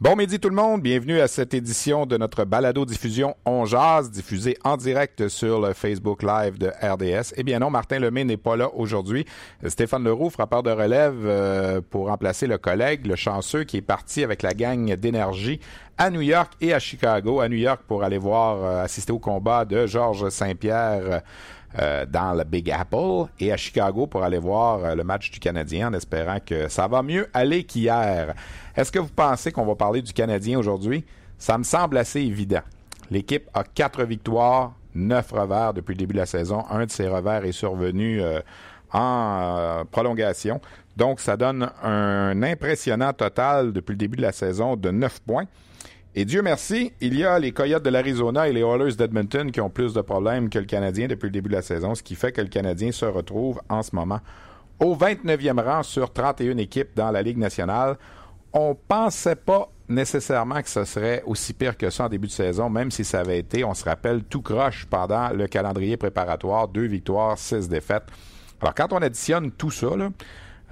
Bon midi tout le monde, bienvenue à cette édition de notre balado diffusion On Jazz, diffusée en direct sur le Facebook Live de RDS. Eh bien non, Martin Lemay n'est pas là aujourd'hui. Stéphane Leroux, frappeur de relève euh, pour remplacer le collègue, le chanceux qui est parti avec la gang d'énergie à New York et à Chicago. À New York pour aller voir, euh, assister au combat de Georges Saint-Pierre. Dans le Big Apple et à Chicago pour aller voir le match du Canadien en espérant que ça va mieux aller qu'hier. Est-ce que vous pensez qu'on va parler du Canadien aujourd'hui? Ça me semble assez évident. L'équipe a quatre victoires, neuf revers depuis le début de la saison. Un de ces revers est survenu euh, en euh, prolongation. Donc, ça donne un impressionnant total depuis le début de la saison de neuf points. Et Dieu merci, il y a les Coyotes de l'Arizona et les Oilers d'Edmonton qui ont plus de problèmes que le Canadien depuis le début de la saison, ce qui fait que le Canadien se retrouve en ce moment au 29e rang sur 31 équipes dans la Ligue nationale. On pensait pas nécessairement que ce serait aussi pire que ça en début de saison, même si ça avait été, on se rappelle, tout croche pendant le calendrier préparatoire, deux victoires, six défaites. Alors quand on additionne tout ça, là,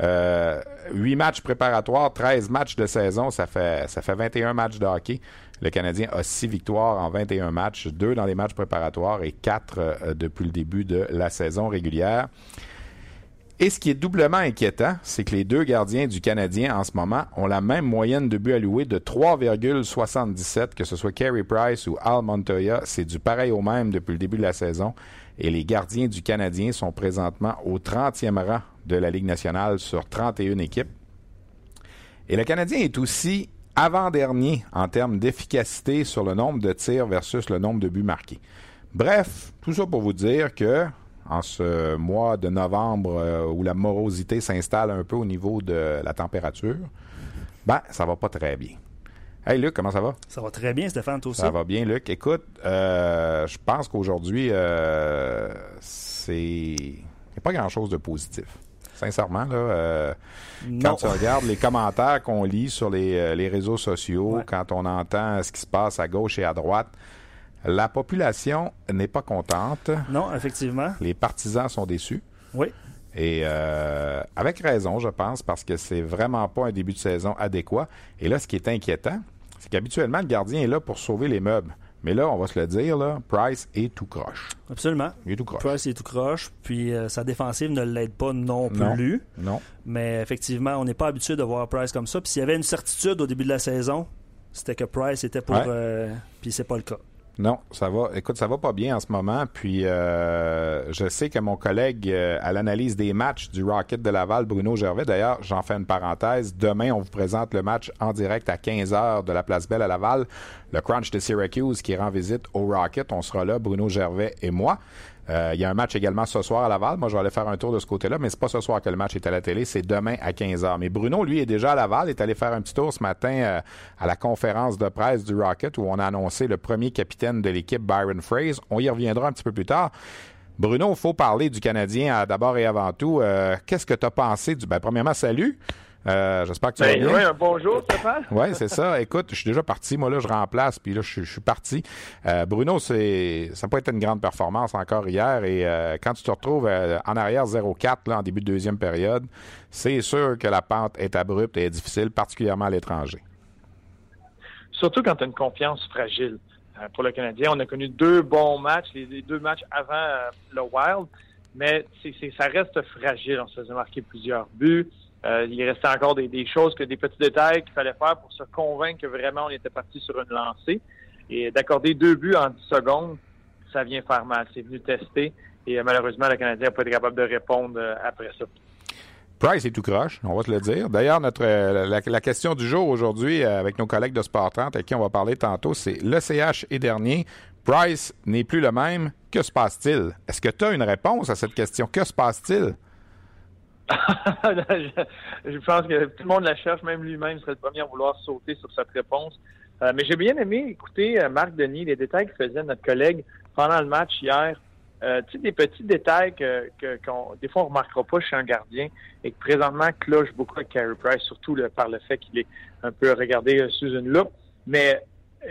euh, 8 matchs préparatoires, 13 matchs de saison, ça fait, ça fait 21 matchs de hockey. Le Canadien a 6 victoires en 21 matchs, 2 dans les matchs préparatoires et 4 euh, depuis le début de la saison régulière. Et ce qui est doublement inquiétant, c'est que les deux gardiens du Canadien en ce moment ont la même moyenne de buts alloués de 3,77, que ce soit Carey Price ou Al Montoya. C'est du pareil au même depuis le début de la saison. Et les gardiens du Canadien sont présentement au 30e rang de la Ligue nationale sur 31 équipes. Et le Canadien est aussi avant-dernier en termes d'efficacité sur le nombre de tirs versus le nombre de buts marqués. Bref, tout ça pour vous dire que en ce mois de novembre euh, où la morosité s'installe un peu au niveau de la température, ben, ça va pas très bien. Hey Luc, comment ça va? Ça va très bien, Stéphane, toi aussi? Ça va bien, Luc. Écoute, euh, je pense qu'aujourd'hui, euh, c'est. Il n'y a pas grand-chose de positif. Sincèrement, là, quand tu regardes les commentaires qu'on lit sur les, réseaux sociaux, quand on entend ce qui se passe à gauche et à droite, la population n'est pas contente. Non, effectivement. Les partisans sont déçus. Oui. Et euh, avec raison, je pense, parce que c'est vraiment pas un début de saison adéquat. Et là, ce qui est inquiétant, c'est qu'habituellement, le gardien est là pour sauver les meubles. Mais là, on va se le dire, là, Price est tout croche. Absolument. Il est tout croche. Price est tout croche, puis euh, sa défensive ne l'aide pas non plus. Non. Mais effectivement, on n'est pas habitué de voir Price comme ça. Puis s'il y avait une certitude au début de la saison, c'était que Price était pour. Euh, puis c'est pas le cas. Non, ça va. Écoute, ça va pas bien en ce moment. Puis euh, je sais que mon collègue euh, à l'analyse des matchs du Rocket de Laval, Bruno Gervais, d'ailleurs, j'en fais une parenthèse. Demain, on vous présente le match en direct à 15h de la Place Belle à Laval. Le Crunch de Syracuse qui rend visite au Rocket. On sera là, Bruno Gervais et moi. Euh, il y a un match également ce soir à Laval. Moi, je vais aller faire un tour de ce côté-là, mais c'est pas ce soir que le match est à la télé, c'est demain à 15h. Mais Bruno, lui, est déjà à Laval, est allé faire un petit tour ce matin euh, à la conférence de presse du Rocket où on a annoncé le premier capitaine de l'équipe, Byron Fraze. On y reviendra un petit peu plus tard. Bruno, il faut parler du Canadien d'abord et avant tout. Euh, qu'est-ce que tu as pensé du. Ben, premièrement, salut. Euh, j'espère que tu vas ben, bien. Oui, un bonjour, Stéphane. oui, c'est ça. Écoute, je suis déjà parti. Moi, là, je remplace, puis là, je, suis parti. Euh, Bruno, c'est ça n'a pas été une grande performance encore hier. Et euh, quand tu te retrouves en arrière 0-4 en début de deuxième période, c'est sûr que la pente est abrupte et est difficile, particulièrement à l'étranger. Surtout quand tu as une confiance fragile. pour le Canadien. On a connu deux bons matchs, les, deux matchs avant le Wild, mais ça reste fragile. On se faisait marquer plusieurs buts. Il restait encore des, choses, que des petits détails qu'il fallait faire pour se convaincre que vraiment on était parti sur une lancée. Et d'accorder deux buts en 10 secondes, ça vient faire mal. C'est venu tester. Et malheureusement, le Canadien n'a pas été capable de répondre après ça. Price est tout croche, on va te le dire. D'ailleurs, notre la, question du jour aujourd'hui euh, avec nos collègues de Sport 30 avec qui on va parler tantôt, c'est le CH est dernier. Price n'est plus le même. Que se passe-t-il? Est-ce que tu as une réponse à cette question? Que se passe-t-il? Je, pense que tout le monde la cherche, même lui-même serait le premier à vouloir sauter sur cette réponse. Euh, mais j'ai bien aimé écouter euh, Marc Denis, les détails que faisait notre collègue pendant le match hier. Euh, tu sais, des petits détails que, que des fois on remarquera pas chez un gardien et que présentement cloche beaucoup avec Carey Price, surtout par le fait qu'il est un peu regardé euh, sous une loupe. Mais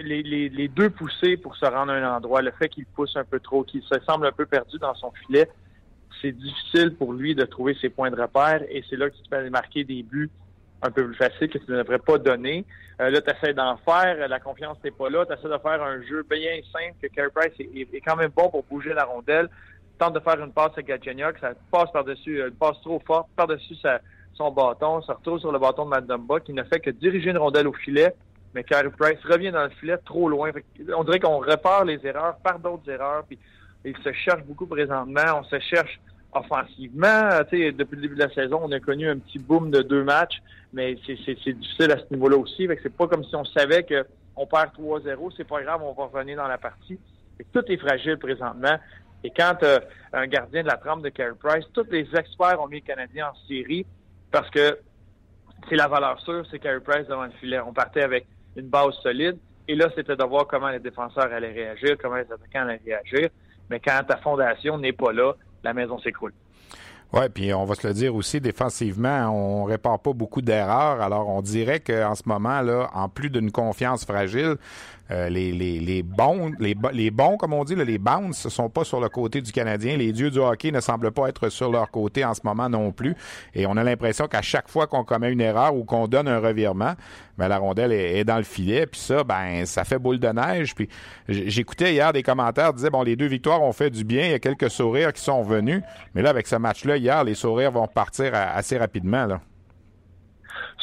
les, les, les, deux poussées pour se rendre à un endroit, le fait qu'il pousse un peu trop, qu'il se semble un peu perdu dans son filet, c'est difficile pour lui de trouver ses points de repère et c'est là que tu peux marquer des buts un peu plus facile que tu ne devrais pas donner. Euh, là, tu essaies d'en faire, la confiance n'est pas là, tu essaies de faire un jeu bien simple, que Carey Price est, quand même bon pour bouger la rondelle, tente de faire une passe à Galchenyuk, ça passe par-dessus, euh, une passe trop forte, par-dessus son bâton, ça retrouve sur le bâton de Matt Dumba, qui ne fait que diriger une rondelle au filet, mais Carey Price revient dans le filet trop loin. on dirait qu'on repart les erreurs par d'autres erreurs, il se cherche beaucoup présentement, on se cherche offensivement, depuis le début de la saison, on a connu un petit boom de deux matchs, mais c'est difficile à ce niveau-là aussi. C'est pas comme si on savait qu'on perd 3-0, c'est pas grave, on va revenir dans la partie. tout est fragile présentement. Et quand euh, un gardien de la trempe de Carey Price, tous les experts ont mis le Canadien en série parce que c'est la valeur sûre, c'est Carey Price devant le filet. On partait avec une base solide. Et là, c'était de voir comment les défenseurs allaient réagir, comment les attaquants allaient réagir. Mais quand ta fondation n'est pas là, la maison s'écroule. Oui, puis on va se le dire aussi, défensivement, on répare pas beaucoup d'erreurs. Alors, on dirait qu'en ce moment, là, en plus d'une confiance fragile, euh, les, les, les, bons, les, bons, comme on dit, les bounce ne sont pas sur le côté du Canadien. Les dieux du hockey ne semblent pas être sur leur côté en ce moment non plus. Et on a l'impression qu'à chaque fois qu'on commet une erreur ou qu'on donne un revirement, ben, la rondelle est, dans le filet. Puis ça, ben, ça fait boule de neige. Puis j'écoutais hier des commentaires disaient bon, les deux victoires ont fait du bien. Il y a quelques sourires qui sont venus. Mais là, avec ce match-là hier, les sourires vont partir assez rapidement.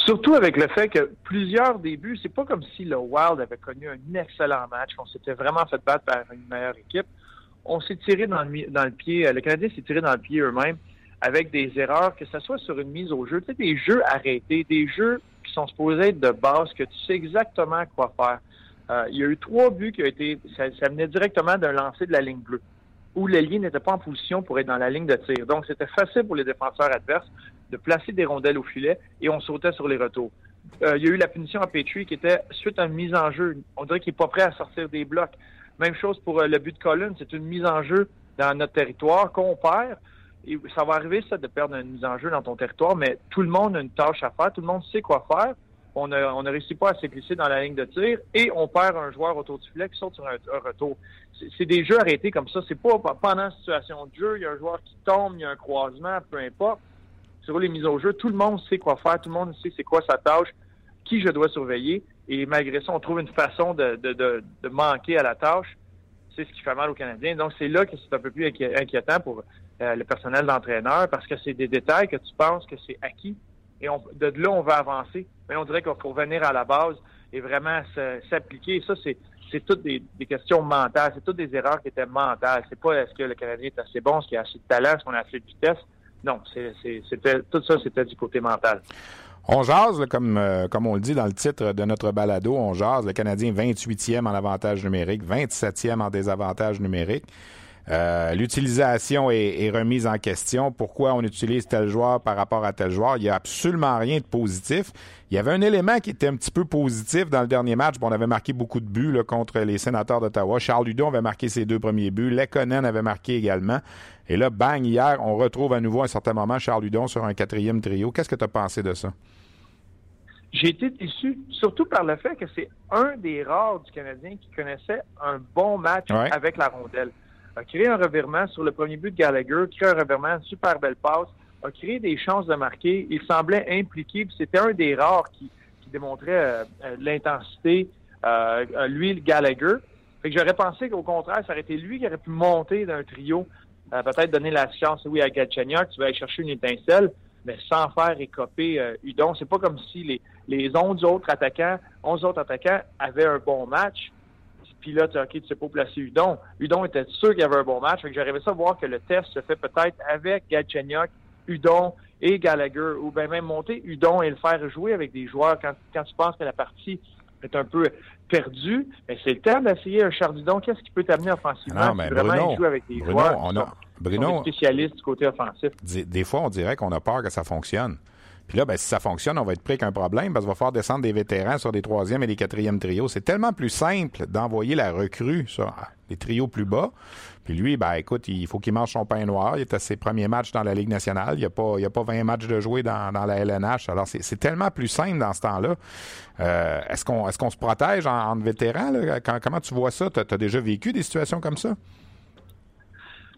Surtout avec le fait que plusieurs débuts, c'est pas comme si le Wild avait connu un excellent match, qu'on s'était vraiment fait battre par une meilleure équipe. On s'est tiré dans le, dans le pied, le Canadien s'est tiré dans le pied eux-mêmes avec des erreurs, que ce soit sur une mise au jeu, sais, des jeux arrêtés, des jeux qui sont supposés être de base, que tu sais exactement quoi faire. Euh, il y a eu trois buts qui ont été, ça, ça venait directement d'un lancer de la ligne bleue, où l'ailier n'était pas en position pour être dans la ligne de tir. Donc, c'était facile pour les défenseurs adverses de placer des rondelles au filet et on sautait sur les retours. Euh, il y a eu la punition à Petrie qui était suite à une mise en jeu. On dirait qu'il n'est pas prêt à sortir des blocs. Même chose pour euh, le but de Collins. C'est une mise en jeu dans notre territoire qu'on perd. Ça va arriver, ça, de perdre une mise en jeu dans ton territoire, mais tout le monde a une tâche à faire. Tout le monde sait quoi faire. On ne on réussi pas à s'éclisser dans la ligne de tir et on perd un joueur autour du filet qui saute sur un, retour. C'est des jeux arrêtés comme ça. C'est pas pendant une situation de jeu, il y a un joueur qui tombe, il y a un croisement, peu importe sur les mises au jeu, tout le monde sait quoi faire, tout le monde sait c'est quoi sa tâche, qui je dois surveiller. Et malgré ça, on trouve une façon de, manquer à la tâche. C'est ce qui fait mal aux Canadiens. Donc, c'est là que c'est un peu plus inquiétant pour euh, le personnel d'entraîneur parce que c'est des détails que tu penses que c'est acquis. Et on, de là, on va avancer. Mais on dirait qu'il faut revenir à la base et vraiment s'appliquer. Ça, c'est c'est toutes des, des, questions mentales. C'est toutes des erreurs qui étaient mentales. C'est pas est-ce que le Canadien est assez bon, est-ce qu'il a assez de talent, est-ce qu'on a assez de vitesse. Non, c'était tout ça, c'était du côté mental. On jase, comme, euh, comme on le dit dans le titre de notre balado, on jase, le Canadien 28e en avantage numérique, 27e en désavantage numérique. Euh, l'utilisation est, remise en question. Pourquoi on utilise tel joueur par rapport à tel joueur? Il n'y a absolument rien de positif. Il y avait un élément qui était un petit peu positif dans le dernier match. on avait marqué beaucoup de buts contre les sénateurs d'Ottawa. Charles Ludon avait marqué ses deux premiers buts. Lekonen avait marqué également. Et là, bang, hier, on retrouve à nouveau à un certain moment Charles Ludon sur un quatrième trio. Qu'est-ce que tu as pensé de ça? J'ai été déçu, surtout par le fait que c'est un des rares du Canadien qui connaissait un bon match avec la rondelle a créé un revirement sur le premier but de Gallagher, créé un revirement, super belle passe, a créé des chances de marquer. Il semblait impliqué, c'était un des rares qui, démontrait euh, euh, l'intensité, euh, lui, le Gallagher. Fait que j'aurais pensé qu'au contraire, ça aurait été lui qui aurait pu monter d'un trio, euh, peut-être donner la chance, oui, à Galchenyuk, tu vas aller chercher une étincelle, mais sans faire écoper euh, Udon. C'est pas comme si les, les 11 autres attaquants, 11 autres attaquants avaient un bon match. Puis là, tu, OK, tu sais pas placer Udon. Udon était sûr qu'il y avait un bon match. Fait que j'aurais ça voir que le test se fait peut-être avec Galchenyuk, Udon et Gallagher, ou bien même monter Udon et le faire jouer avec des joueurs quand, quand tu penses que la partie est un peu perdue. Mais c'est le temps d'essayer un Chardidon. Qu'est-ce qui peut t'amener offensivement? Non, mais vraiment Bruno, avec des Bruno, joueurs on a- Bruno- spécialistes du côté offensif. Des, des fois, on dirait qu'on a peur que ça fonctionne. Puis là, ben, si ça fonctionne, on va être pris qu'un problème parce qu'on va faire descendre des vétérans sur des troisième et des quatrièmes trios. C'est tellement plus simple d'envoyer la recrue sur les trios plus bas. Puis lui, ben écoute, il faut qu'il mange son pain noir. Il est à ses premiers matchs dans la Ligue nationale. Il n'y a, pas- il y a pas 20 matchs de jouer dans, dans la LNH. Alors, c'est tellement plus simple dans ce temps-là. Euh, Est-ce qu'on est qu'on se protège en, en vétérans? là? Quand- comment tu vois ça? Tu as, déjà vécu des situations comme ça?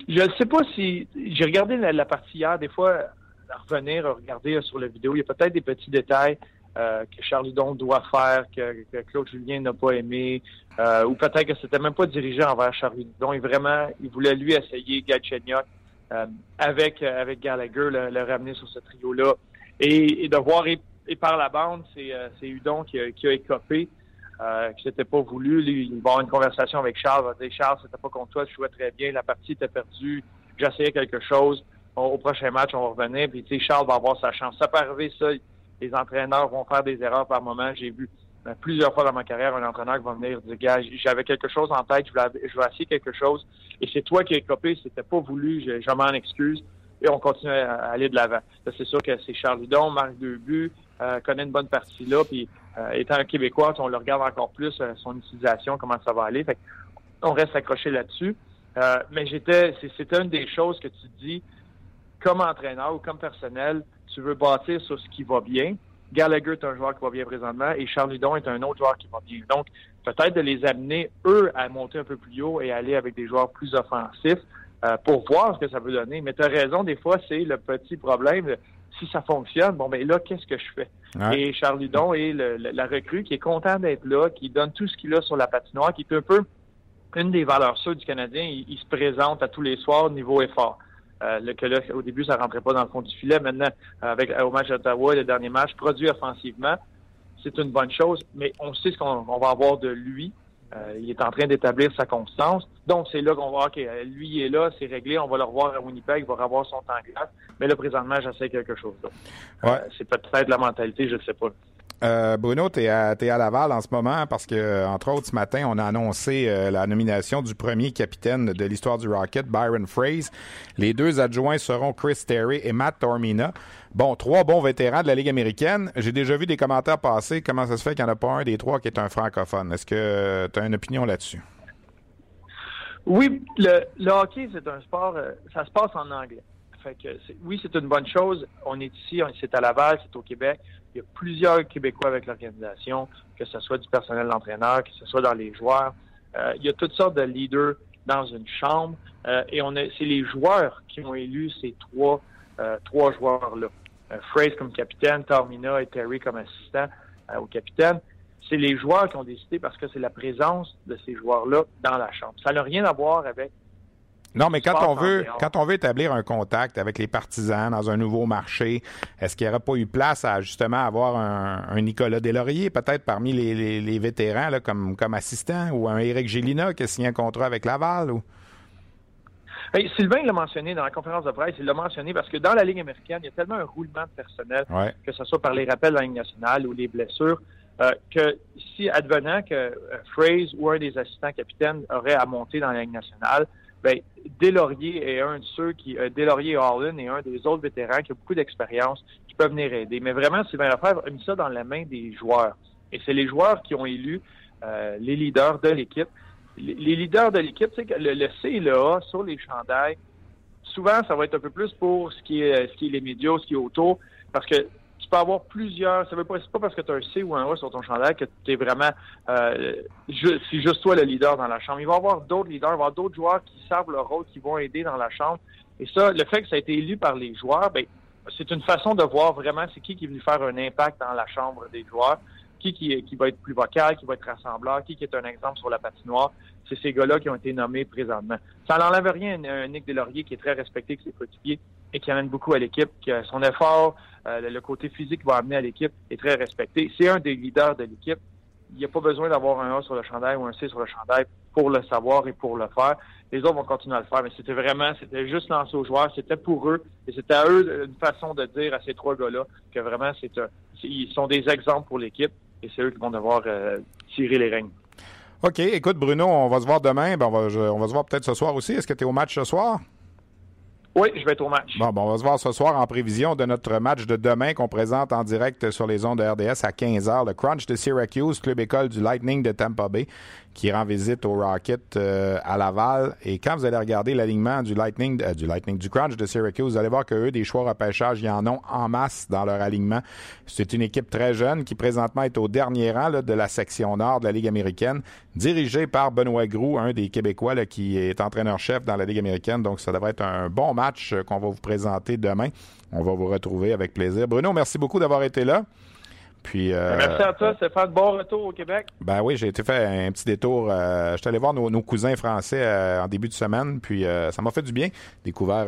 Je ne sais pas si. J'ai regardé la, partie hier, des fois, à revenir, à regarder euh, sur la vidéo, il y a peut-être des petits détails euh, que Charles Hudon doit faire, que, que Claude Julien n'a pas aimé, euh, ou peut-être que c'était même pas dirigé envers Charles Hudon. Et vraiment, il voulait lui essayer Galchenyuk euh, avec, euh, avec Gallagher, le, le ramener sur ce trio-là. Et, et de voir, et, et par la bande, c'est euh, c'est Hudon qui a, qui a écopé. Euh, que c'était pas voulu. Il va avoir une conversation avec Charles. Il va dire Charles, c'était pas contre toi, tu jouais très bien, la partie était perdue, j'essayais quelque chose. Au, prochain match, on va revenir. Puis tu sais, Charles va avoir sa chance. Ça peut arriver, ça. Les entraîneurs vont faire des erreurs par moment. J'ai vu euh, plusieurs fois dans ma carrière un entraîneur qui va venir dire Gars, j'avais quelque chose en tête, je voulais, je voulais essayer quelque chose. Et c'est toi qui as copé, c'était pas voulu, je, je m'en excuse. Et on continue à, aller de l'avant. C'est sûr que c'est Charles Hudon, marque deux euh, connaît une bonne partie là, puis euh, étant un Québécois, on le regarde encore plus, euh, son utilisation, comment ça va aller. On reste accroché là-dessus. Euh, mais j'étais, c'était une des choses que tu dis, comme entraîneur ou comme personnel, tu veux bâtir sur ce qui va bien. Gallagher est un joueur qui va bien présentement et Charles Hudon est un autre joueur qui va bien. Donc, peut-être de les amener, eux, à monter un peu plus haut et aller avec des joueurs plus offensifs pour voir ce que ça peut donner. Mais tu as raison, des fois, c'est le petit problème. Si ça fonctionne, bon, ben là, qu'est-ce que je fais? Ouais. Et Charles Hudon est le- le- la recrue qui est content d'être là, qui donne tout ce qu'il a sur la patinoire, qui est un peu une des valeurs sûres du Canadien. Il, il se présente à tous les soirs au niveau effort. Euh, le, que là, au début, ça rentrait pas dans le fond du filet. Maintenant, avec au match d'Ottawa, le dernier match, produit offensivement, c'est une bonne chose, mais on sait ce qu'on on va avoir de lui. Euh, il est en train d'établir sa constance. Donc, c'est là qu'on va OK, euh, lui, il est là, c'est réglé, on va le revoir à Winnipeg, il va revoir son temps glace. Mais là, présentement, j'essaie quelque chose. Ouais. Euh, c'est peut-être la mentalité, je ne sais pas. Euh, Bruno, tu es, à Laval en ce moment parce que, entre autres, ce matin, on a annoncé euh, la nomination du premier capitaine de l'histoire du Rocket, Byron Fraze. Les deux adjoints seront Chris Terry et Matt Tormina. Bon, trois bons vétérans de la Ligue américaine. J'ai déjà vu des commentaires passer. Comment ça se fait qu'il n'y en a pas un des trois qui est un francophone? Est-ce que tu as une opinion là-dessus? Oui, le, le hockey, c'est un sport, euh, ça se passe en anglais. Fait oui, c'est une bonne chose. On est ici, c'est à Laval, c'est au Québec. Il y a plusieurs Québécois avec l'organisation, que ce soit du personnel d'entraîneur, que ce soit dans les joueurs. Euh, il y a toutes sortes de leaders dans une chambre. Euh, et on c'est les joueurs qui ont élu ces trois, euh, trois joueurs-là. Fraze comme capitaine, Tarmina et Terry comme assistant au capitaine c'est les joueurs qui ont décidé parce que c'est la présence de ces joueurs-là dans la chambre. Ça n'a rien à voir avec Non, mais quand on veut, quand on veut établir un contact avec les partisans dans un nouveau marché, est-ce qu'il n'y aurait pas eu place à justement avoir un, un Nicolas Deslauriers, peut-être parmi les, les- les vétérans là, comme, comme assistant, ou un Éric Gélina qui a signé un contrat avec Laval? Ou... Hey, Sylvain l'a mentionné dans la conférence de presse, il l'a mentionné parce que dans la Ligue américaine, il y a tellement un roulement de personnel, Ouais. que ce soit par les rappels de la Ligue nationale ou les blessures, euh, que si advenant que euh, Fraze ou un des assistants capitaines aurait à monter dans la Ligue nationale, ben, Deslauriers est un de ceux qui, euh, Deslauriers et Holland est un des autres vétérans qui a beaucoup d'expérience, qui peuvent venir aider. Mais vraiment, Sylvain Lefebvre a mis ça dans la main des joueurs. Et c'est les joueurs qui ont élu euh, les leaders de l'équipe. Les, leaders de l'équipe, que le, le C et le A sur les chandails, souvent, ça va être un peu plus pour ce qui est, ce qui est les médias, ce qui est autour, parce que tu peux avoir plusieurs. Ça veut pas, c'est pas parce que tu as un C ou un A sur ton chandail que tu es vraiment. Euh, c'est juste toi le leader dans la chambre. Il va y avoir d'autres leaders, il va y avoir d'autres joueurs qui savent leur rôle, qui vont aider dans la chambre. Et ça, le fait que ça a été élu par les joueurs, ben, c'est une façon de voir vraiment c'est qui qui est venu faire un impact dans la chambre des joueurs. Qui, qui, va être plus vocal, qui va être rassembleur, qui, est un exemple sur la patinoire. C'est ces gars-là qui ont été nommés présentement. Ça n'enlève rien à Nick Delaurier qui est très respecté avec ses coéquipiers et qui amène beaucoup à l'équipe, qui a son effort, euh, le côté physique qu'il va amener à l'équipe est très respecté. C'est un des leaders de l'équipe. Il n'y a pas besoin d'avoir un A sur le chandail ou un C sur le chandail pour le savoir et pour le faire. Les autres vont continuer à le faire, mais c'était vraiment, c'était juste lancé aux joueurs, c'était pour eux, et c'était à eux une façon de dire à ces trois gars-là que vraiment, c'est, ils sont des exemples pour l'équipe, et c'est eux qui vont devoir euh, tirer les règnes. OK, écoute Bruno, on va se voir demain, ben on, va, on va se voir peut-être ce soir aussi. Est-ce que tu es au match ce soir? Oui, je vais être au match. Bon, bon, on va se voir ce soir en prévision de notre match de demain qu'on présente en direct sur les ondes de RDS à 15h. Le Crunch de Syracuse, club école du Lightning de Tampa Bay qui rend visite au Rocket euh, à Laval. Et quand vous allez regarder l'alignement du Lightning, euh, du Lightning, du Crunch de Syracuse, vous allez voir que eux, des choix repêchage, ils en ont en masse dans leur alignement. C'est une équipe très jeune qui présentement est au dernier rang de la section nord de la Ligue américaine, dirigée par Benoît Groux, un des Québécois là, qui est entraîneur-chef dans la Ligue américaine. Donc, ça devrait être un bon match euh, qu'on va vous présenter demain. On va vous retrouver avec plaisir. Bruno, merci beaucoup d'avoir été là. Puis, euh, Merci à toi, de Bon retour au Québec. Ben oui, j'ai été fait un petit détour. Euh, je suis allé voir nos, cousins français euh, en début de semaine, puis ça m'a fait du bien. Découvert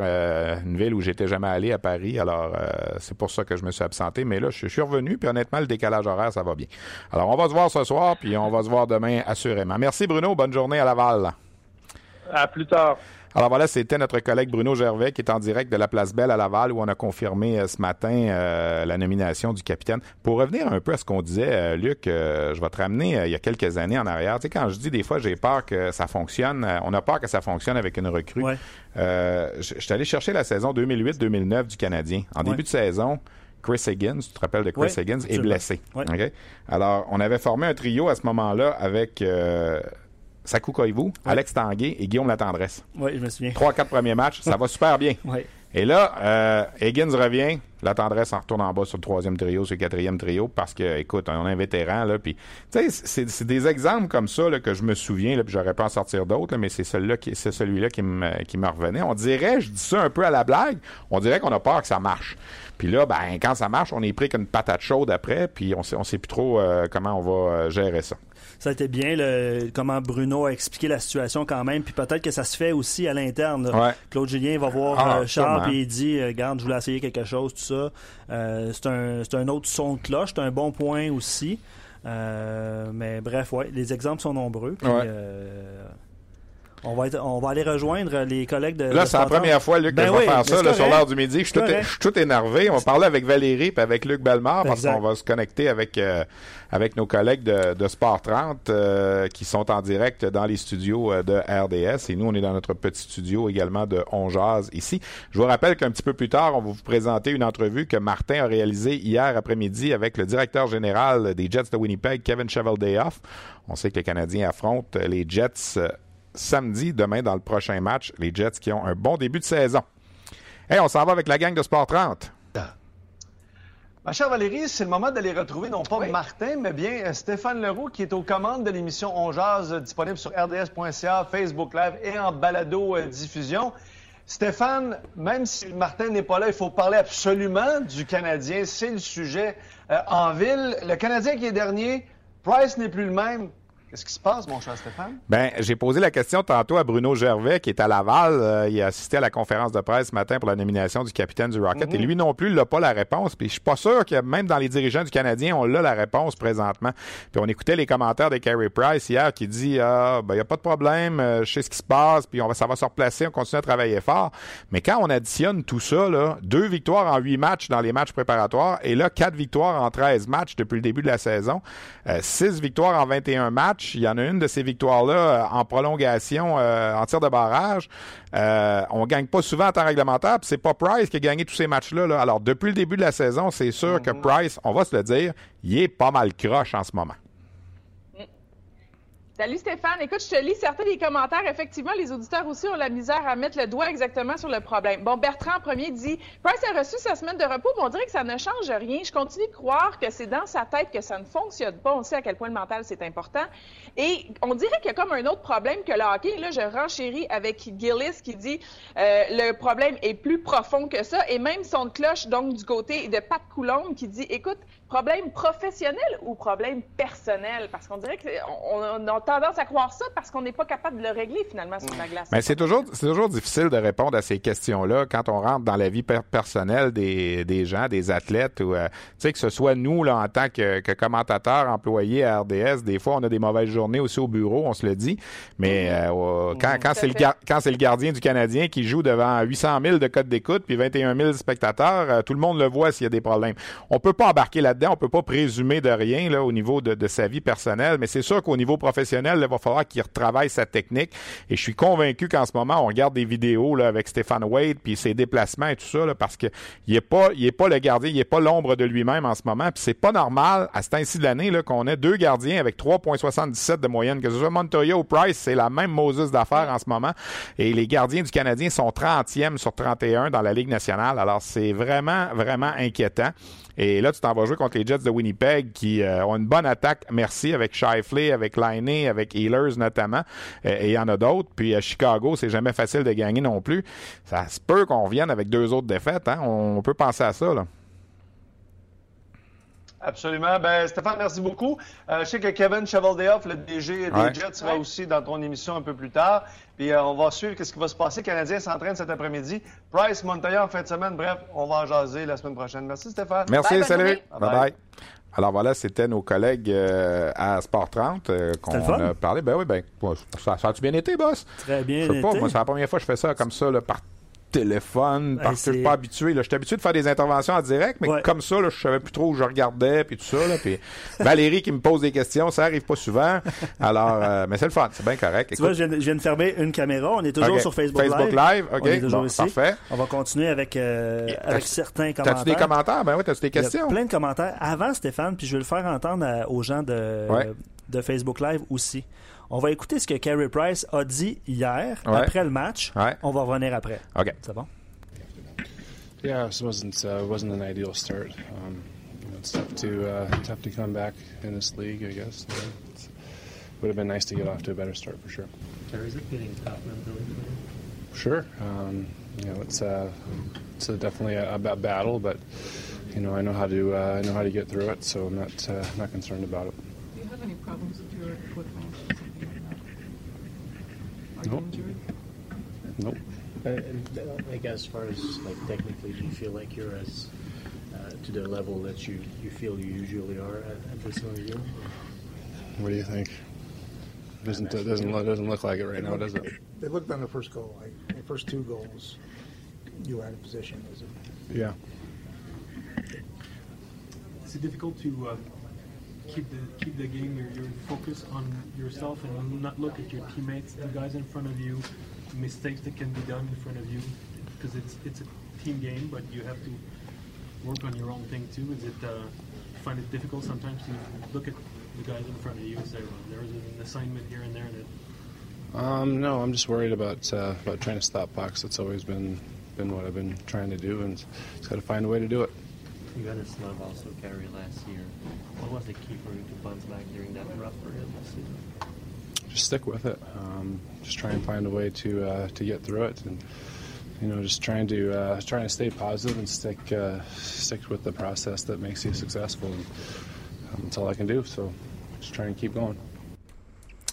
une ville où j'étais jamais allé à Paris, alors c'est pour ça que je me suis absenté. Mais là, je, suis revenu, puis honnêtement, le décalage horaire, ça va bien. Alors, on va se voir ce soir, puis on va se voir demain assurément. Merci Bruno, bonne journée à Laval. À plus tard. Alors voilà, c'était notre collègue Bruno Gervais qui est en direct de la Place Belle à Laval où on a confirmé euh, ce matin euh, la nomination du capitaine. Pour revenir un peu à ce qu'on disait, euh, Luc, je vais te ramener il y a quelques années en arrière. Tu sais, quand je dis des fois j'ai peur que ça fonctionne, on a peur que ça fonctionne avec une recrue. je suis allé chercher la saison 2008-2009 du Canadien. En début de saison, Chris Higgins, tu te rappelles de Chris Higgins, est blessé. Alors, on avait formé un trio à ce moment-là avec Sakou Koivu, Alex Tanguay et Guillaume Latendresse. Oui, je me souviens. Trois, quatre premiers matchs, ça va super bien. Et là, euh, Higgins revient, la tendresse en retourne en bas sur le troisième trio, sur le quatrième trio, parce que, écoute, on a un vétéran, là, puis, tu sais, c'est des exemples comme ça, là, que je me souviens, là, puis j'aurais pas en sortir d'autres, mais c'est celui-là qui, c'est celui-là qui me, qui me revenait. On dirait, je dis ça un peu à la blague, on dirait qu'on a peur que ça marche. Puis là, ben, quand ça marche, on est pris qu'une patate chaude après, puis on sait, on sait plus trop euh, comment on va euh, gérer ça ça a été bien le, comment Bruno a expliqué la situation quand même. Puis peut-être que ça se fait aussi à l'interne. Claude Julien va voir ah, euh, Charles et il dit euh, Garde, je voulais essayer quelque chose, tout ça. Euh, c'est un, un, autre son de cloche, c'est un bon point aussi. mais bref, ouais, les exemples sont nombreux. Puis, on va, on va aller rejoindre les collègues de. Là, c'est la première fois, Luc, que ben je vais faire ça là, sur l'heure du midi. Je suis, tout, énervé. On va parler avec Valérie et avec Luc Bellemare parce qu'on va se connecter avec, euh, avec nos collègues de, de Sport 30 euh, qui sont en direct dans les studios euh, de RDS. Et nous, on est dans notre petit studio également de On ici. Je vous rappelle qu'un petit peu plus tard, on va vous présenter une entrevue que Martin a réalisée hier après-midi avec le directeur général des Jets de Winnipeg, Kevin Cheveldayoff. On sait que les Canadiens affrontent les Jets samedi, demain, dans le prochain match, les Jets qui ont un bon début de saison. Hey, on s'en va avec la gang de Sport 30. Ma chère Valérie, c'est le moment d'aller retrouver non pas Martin, mais bien euh, Stéphane Leroux qui est aux commandes de l'émission On Jazz, euh, disponible sur rds.ca, Facebook Live et en balado euh, diffusion. Stéphane, même si Martin n'est pas là, il faut parler absolument du Canadien. C'est le sujet en ville. Le Canadien qui est dernier, Price n'est plus le même. Qu'est-ce qui se passe, mon cher Stéphane? Ben, j'ai posé la question tantôt à Bruno Gervais, qui est à Laval. Euh, il a assisté à la conférence de presse ce matin pour la nomination du capitaine du Rocket. Et mhm. lui non plus, il n'a pas la réponse. Puis je suis pas sûr que même dans les dirigeants du Canadien, on a la réponse présentement. Puis on écoutait les commentaires de Carey Price hier qui dit Ah, ben, il n'y a pas de problème, euh, je sais ce qui se passe, puis on va, ça va se replacer, on continue à travailler fort. Mais quand on additionne tout ça, là, deux victoires en huit matchs dans les matchs préparatoires, et là, quatre victoires en 13 matchs depuis le début de la saison, euh, six victoires en 21 matchs, il y en a une de ces victoires-là euh, en prolongation, euh, en tir de barrage. Euh, on gagne pas souvent en temps réglementaire. C'est pas Price qui a gagné tous ces matchs-là. Alors, depuis le début de la saison, c'est sûr que mm-hmm. Price, on va se le dire, il est pas mal croche en ce moment. Salut Stéphane. Écoute, je te lis certains des commentaires. Effectivement, les auditeurs aussi ont la misère à mettre le doigt exactement sur le problème. Bon, Bertrand premier dit Price a reçu sa semaine de repos, mais on dirait que ça ne change rien. Je continue de croire que c'est dans sa tête que ça ne fonctionne pas. On sait à quel point le mental c'est important. Et on dirait qu'il y a comme un autre problème que le hockey. Là, je renchéris avec Gillis qui dit euh, le problème est plus profond que ça. Et même son cloche, donc du côté de Pat Coulombe, qui dit écoute, Problème professionnel ou problème personnel? Parce qu'on dirait qu'on a tendance à croire ça parce qu'on n'est pas capable de le régler finalement sur la glace. Mais c'est toujours, c'est toujours difficile de répondre à ces questions-là quand on rentre dans la vie personnelle des, des gens, des athlètes, ou euh, tu sais que ce soit nous là en tant que, que commentateurs, employés à RDS, des fois on a des mauvaises journées aussi au bureau, on se le dit. Mais mm-hmm. euh, quand, quand c'est le quand c'est le gardien du Canadien qui joue devant 800 000 de codes d'écoute puis 21 000 spectateurs, euh, tout le monde le voit s'il y a des problèmes. On peut pas embarquer là-dedans, on peut pas présumer de rien là au niveau de, sa vie personnelle, mais c'est sûr qu'au niveau professionnel, il va falloir qu'il retravaille sa technique. Et je suis convaincu qu'en ce moment, on regarde des vidéos avec Stéphane Wade puis ses déplacements et tout ça là, parce que il est pas, il est pas le gardien, il est pas l'ombre de lui-même en ce moment. Puis c'est pas normal à ce temps-ci de l'année qu'on ait deux gardiens avec 3,77 de moyenne, que ce soit Montoya ou Price, c'est la même Moses d'affaires en ce moment. Et les gardiens du Canadien sont 30e sur 31 dans la Ligue nationale. Alors c'est vraiment, vraiment inquiétant. Et là, tu t'en vas jouer contre les Jets de Winnipeg qui euh, ont une bonne attaque, merci, avec Shifley, avec Liney, avec Healers notamment. Euh, et il y en a d'autres. Puis à Chicago, c'est jamais facile de gagner non plus. Ça se peut qu'on revienne avec deux autres défaites. Hein? On peut penser à ça. Là. Absolument. Ben, Stéphane, merci beaucoup. Euh, je sais que Kevin Chevaldeoff, le DG des Jets, sera aussi dans ton émission un peu plus tard. Puis euh, on va suivre ce qui va se passer. Le Canadien s'entraîne cet après-midi. Price, Montoya en fin de semaine. Bref, on va en jaser la semaine prochaine. Merci, Stéphane. Merci, salut. Bye-bye. Alors voilà, c'était nos collègues euh, à Sport 30 qu'on a parlé. Ben oui, ben, ça, ça a-tu bien été, boss? Très bien. Je sais pas, moi, c'est la première fois que je fais ça comme ça, là, par téléphone parce que je suis pas habitué. Là. Je suis habitué de faire des interventions en direct, mais comme ça, là, je savais plus trop où je regardais puis tout ça. Là, puis Valérie qui me pose des questions, ça arrive pas souvent. Alors, euh, mais c'est le fun, c'est bien correct. Tu vois, je viens, de fermer une caméra. On est toujours sur Facebook, Facebook Live. OK, on est toujours ici. parfait. On va continuer avec, euh, avec certains commentaires. T'as-tu des commentaires? Ben oui, t'as-tu des questions? plein de commentaires. Avant, Stéphane, puis je vais le faire entendre aux gens de, de Facebook Live aussi. On va écouter ce que Carey Price a dit hier, ouais. après le match. Ouais. On va revenir après. OK. C'est bon? Yeah, it wasn't uh, wasn't an ideal start. Um, you know, it's tough to uh, tough to come back in this league, I guess. Yeah, it would have been nice to get off to a better start for sure. Is it getting tough mentally for? Sure. Um, you know, it's uh, it's a definitely a, a, battle, but you know, I know how to uh, I know how to get through it, so I'm not uh, not concerned about it. Do you have any problems with your foot Are nope. you injured? Nope. Uh, and, uh, like as far as like technically, do you feel like you're as uh, to the level that you, you feel you usually are at, at this interview? What do you think? Doesn't it doesn't look, doesn't look like it right now, does it? It looked on the first goal, like the first two goals, you were out of position. Is it? Yeah. Is it difficult to uh, keep the keep the game your, your focus on yourself and not look at your teammates, the guys in front of you, mistakes that can be done in front of you, because it's it's a team game, but you have to work on your own thing too. Is it uh, find it difficult sometimes to look at the guys in front of you and say, well, there's an assignment here and there that. Um, no, I'm just worried about uh, about trying to stop pucks. That's always been been what I've been trying to do, and just got to find a way to do it. You got a slug also carry last year. What was the key for you to bounce back during that rough period last season? Just stick with it. Um, just try and find a way to uh, to get through it, and you know, just trying to uh, trying to stay positive and stick uh, stick with the process that makes you successful. And, um, that's all I can do. So, just try and keep going.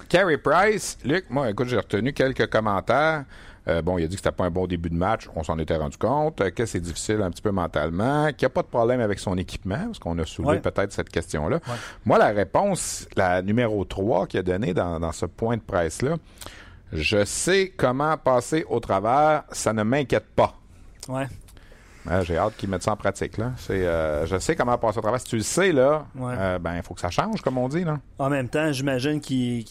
Carey Price, Luc, moi, écoute, j'ai retenu quelques commentaires. Euh, bon, il a dit que c'était pas un bon début de match. On s'en était rendu compte. Euh, que c'est difficile un petit peu mentalement? Qu'il n'y a pas de problème avec son équipement, parce qu'on a soulevé peut-être cette question-là. Moi, la réponse, la numéro 3 qu'il a donnée dans, dans ce point de presse-là, je sais comment passer au travers, ça ne m'inquiète pas. Ouais. J'ai hâte qu'ils mettent ça en pratique. Là. Euh, je sais comment passer au travail. Si tu le sais, là, euh, ben il faut que ça change, comme on dit. Là. En même temps, j'imagine qu'il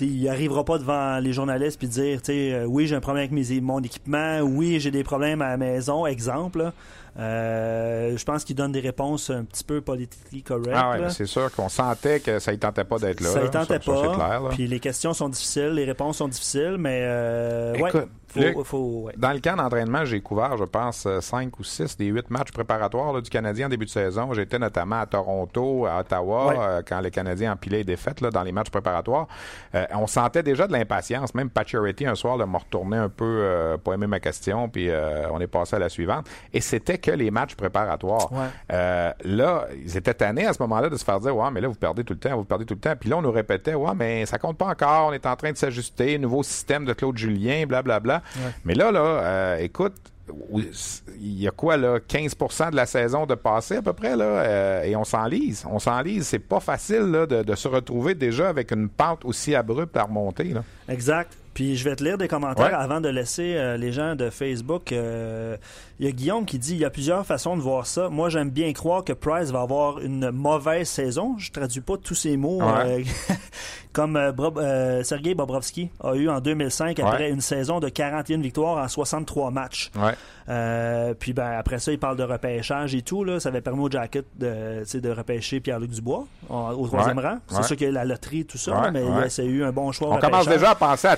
n'arrivera pas devant les journalistes et dire euh, oui, j'ai un problème avec mes, mon équipement, oui, j'ai des problèmes à la maison, exemple. Euh, je pense qu'il donne des réponses un petit peu politiquement correctes. Ah ouais, c'est sûr qu'on sentait que ça ne tentait pas d'être là. Ça ne tentait pas. clair, puis les questions sont difficiles, les réponses sont difficiles, mais euh, Écoute, faut, faut, dans le camp d'entraînement, j'ai couvert, je pense, cinq ou six des huit matchs préparatoires du Canadien en début de saison. J'étais notamment à Toronto, à Ottawa, euh, quand les Canadiens empilaient les défaites là, dans les matchs préparatoires. Euh, on sentait déjà de l'impatience. Même Pacioretty, un soir, m'a retourné un peu, euh, pas aimé ma question, puis on est passé à la suivante. Et c'était que les matchs préparatoires. là, ils étaient tannés à ce moment-là de se faire dire, ouais, mais là, vous perdez tout le temps, vous perdez tout le temps. Puis là, on nous répétait, ouais, mais ça compte pas encore, on est en train de s'ajuster, nouveau système de Claude Julien, blablabla. Bla, bla. Mais là, là, écoute, il y a quoi là 15% de la saison de passé à peu près là euh, et on s'enlise on s'enlise c'est pas facile là, de, se retrouver déjà avec une pente aussi abrupte à remonter là. exact puis je vais te lire des commentaires avant de laisser euh, les gens de Facebook. Euh, il y a Guillaume qui dit il y a plusieurs façons de voir ça. Moi, j'aime bien croire que Price va avoir une mauvaise saison. Je traduis pas tous ces mots euh, comme Sergei Bobrovski a eu en 2005 après une saison de 41 victoires en 63 matchs. puis ben après ça, il parle de repêchage et tout. Là. Ça avait permis au Jacket de, de repêcher Pierre-Luc Dubois au troisième rang. C'est sûr qu'il y a la loterie tout ça, mais il a eu un bon choix. On commence déjà à penser à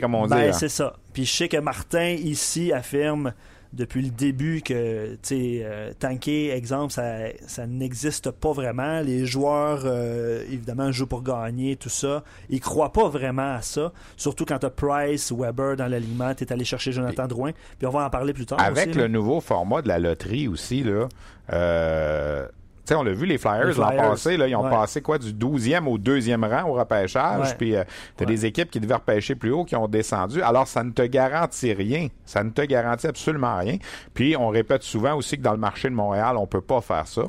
comme on ben, dit. C'est ça. Puis je sais que Martin, ici, affirme depuis le début que, tu sais, euh, tanker, exemple, ça, ça n'existe pas vraiment. Les joueurs, euh, évidemment, jouent pour gagner, tout ça. Ils croient pas vraiment à ça. Surtout quand tu as Price, Weber dans l'alignement, tu es allé chercher Jonathan Drouin. Puis on va en parler plus tard. Avec le nouveau format de la loterie aussi, là, euh, on l'a vu, les Flyers, l'an passé, là, ils ont passé quoi du 12e au 2e rang au repêchage. Puis euh, tu as des équipes qui devaient repêcher plus haut qui ont descendu. Alors, ça ne te garantit rien. Ça ne te garantit absolument rien. Puis, on répète souvent aussi que dans le marché de Montréal, on peut pas faire ça.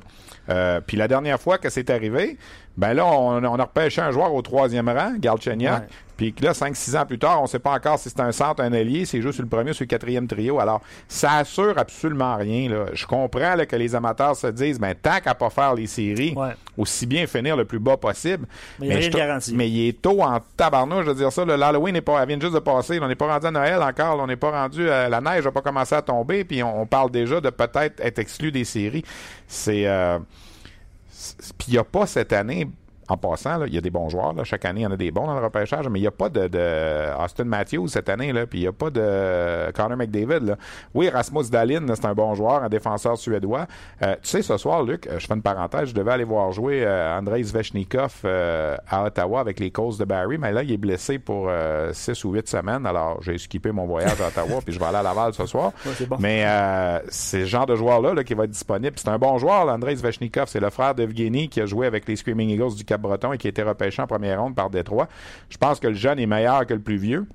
Euh, puis la dernière fois que c'est arrivé, ben là, on, a repêché un joueur au troisième rang, Galchenyuk. Puis là, 5-6 ans plus tard, on ne sait pas encore si c'est un centre, un allié, c'est juste sur le premier, sur le quatrième trio. Alors, ça assure absolument rien. Là. Je comprends que les amateurs se disent, ben tant qu'à pas faire les séries, aussi bien finir le plus bas possible. Mais, mais, il, mais il est tôt en tabarnouche, je veux dire ça. L'Halloween n'est pas, elle vient juste de passer. On n'est pas rendu à Noël encore. On n'est pas rendu à la neige, n'a pas commencé à tomber. Puis on, parle déjà de peut-être être exclu des séries. C'est euh, puis il n'y a pas cette année en passant, il y a des bons joueurs. Chaque année, il y en a des bons dans le repêchage, mais il n'y a pas de, Austin Matthews cette année, là, puis il n'y a pas de Connor McDavid. Oui, Rasmus Dalin, c'est un bon joueur, un défenseur suédois. Euh, tu sais, ce soir, Luc, euh, je fais une parenthèse, je devais aller voir jouer euh, Andrei Zvechnikov à Ottawa avec les causes de Barry, mais là, il est blessé pour 6 ou 8 semaines. Alors, j'ai skippé mon voyage à Ottawa, puis je vais aller à Laval ce soir. Mais c'est ce genre de joueur-là qui va être disponible. C'est un bon joueur, Andrei Zvechnikov. C'est le frère d'Evgeny qui a joué avec les Screaming Eagles du Cap breton et qui a été repêché en première ronde par Détroit. Je pense que le jeune est meilleur que le plus vieux.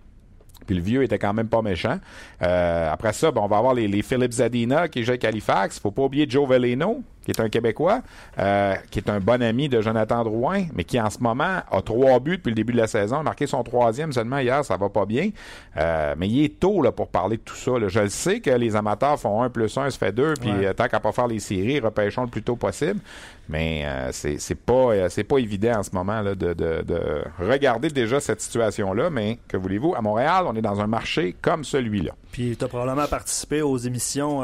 Puis le vieux était quand même pas méchant. Euh, après ça, on va avoir les, les Zadina qui joue avec Halifax. Faut pas oublier Joe Veleno, qui est un Québécois, euh, qui est un bon ami de Jonathan Drouin, mais qui en ce moment a trois buts depuis le début de la saison, a marqué son troisième seulement hier, ça va pas bien. Euh, mais il est tôt là, pour parler de tout ça. Je le sais que les amateurs font un plus un, ça fait deux, puis euh, tant qu'à pas faire les séries, repêchons le plus tôt possible. Mais c'est, c'est pas c'est pas évident en ce moment là, de, de, de regarder déjà cette situation-là, mais que voulez-vous, à Montréal, on est dans un marché comme celui-là. Puis tu as probablement participé aux émissions.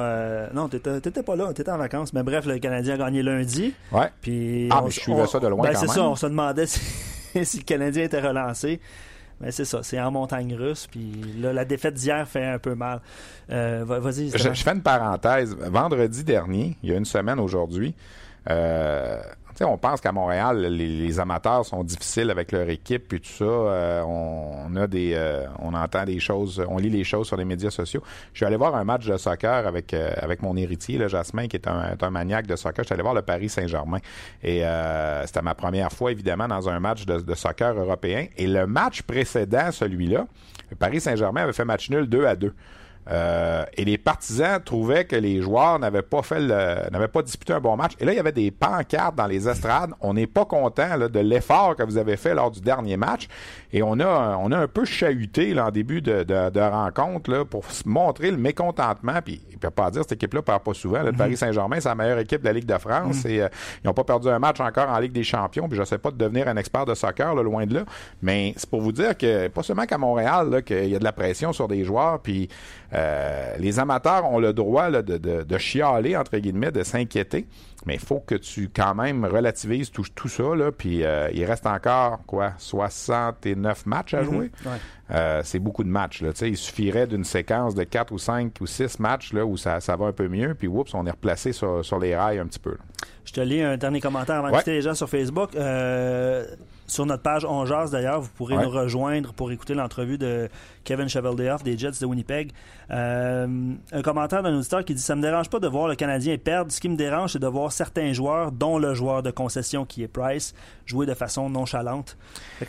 non, tu n'étais pas là, tu étais en vacances, mais bref, le Canadien a gagné lundi. Ouais. Puis ah, mais je suivais ça de loin ben C'est ça, on se demandait si, le Canadien était relancé. Mais c'est ça, c'est en montagne russe. Puis là, la défaite d'hier fait un peu mal. Euh, vas-y. Je, je, fais une parenthèse. Vendredi dernier, il y a une semaine aujourd'hui, euh, on pense qu'à Montréal, les, amateurs sont difficiles avec leur équipe puis tout ça. Euh, on, a des, euh, on entend des choses, on lit les choses sur les médias sociaux. Je suis allé voir un match de soccer avec euh, avec mon héritier, le Jasmin, qui est un, un, maniaque de soccer. Je suis allé voir le Paris Saint-Germain et c'était ma première fois évidemment dans un match de, de soccer européen. Et le match précédent, celui-là, le Paris Saint-Germain avait fait match nul 2 à 2. Euh, et les partisans trouvaient que les joueurs n'avaient pas fait n'avaient pas disputé un bon match. Et là, il y avait des pancartes dans les estrades. On n'est pas content de l'effort que vous avez fait lors du dernier match. Et on a, on a un peu chahuté là, en début de, de, rencontre là, pour montrer le mécontentement. Puis il peut pas dire cette équipe-là perd pas souvent. Le mhm. Paris Saint-Germain, c'est la meilleure équipe de la Ligue de France. Mhm. Et euh, ils n'ont pas perdu un match encore en Ligue des Champions. Puis je sais pas de devenir un expert de soccer, loin de là. Mais c'est pour vous dire que pas seulement qu'à Montréal, qu'il y a de la pression sur des joueurs. Puis Euh, les amateurs ont le droit de, de, de, chialer, entre guillemets, de s'inquiéter, mais il faut que tu quand même relativises tout, tout ça. Là, puis euh, il reste encore, quoi, 69 matchs à mm-hmm. jouer? Euh, c'est beaucoup de matchs. Là, il suffirait d'une séquence de 4 ou 5 ou 6 matchs là, où ça, ça va un peu mieux, puis oups, on est replacé sur, sur les rails un petit peu. Je te lis un dernier commentaire avant de quitter les gens sur Facebook. Sur notre page On d'ailleurs, vous pourrez nous rejoindre pour écouter l'entrevue de Kevin Cheveldayoff des Jets de Winnipeg. Euh, un commentaire d'un auditeur qui dit Ça me dérange pas de voir le Canadien perdre. Ce qui me dérange, c'est de voir certains joueurs, dont le joueur de concession qui est Price, jouer de façon nonchalante.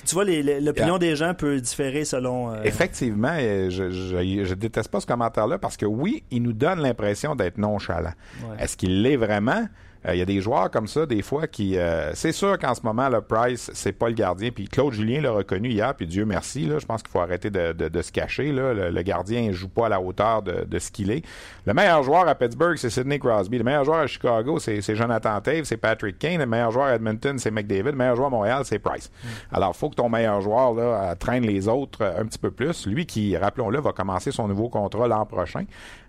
tu vois, l'opinion des gens peut différer selon. Euh, Effectivement, je, je, déteste pas ce commentaire-là parce que oui, il nous donne l'impression d'être nonchalant. Est-ce qu'il l'est vraiment? Il euh, y a des joueurs comme ça, des fois, qui... Euh, c'est sûr qu'en ce moment, le Price, c'est pas le gardien. Puis Claude Julien l'a reconnu hier, puis Dieu merci. Là, je pense qu'il faut arrêter de, de, se cacher. Là. Le, gardien ne joue pas à la hauteur de, de ce qu'il est. Le meilleur joueur à Pittsburgh, c'est Sidney Crosby. Le meilleur joueur à Chicago, c'est, Jonathan Tave, c'est Patrick Kane. Le meilleur joueur à Edmonton, c'est McDavid. Le meilleur joueur à Montréal, c'est Price. Mm. Alors, il faut que ton meilleur joueur là, traîne les autres un petit peu plus. Lui qui, rappelons-le, va commencer son nouveau contrat l'an prochain.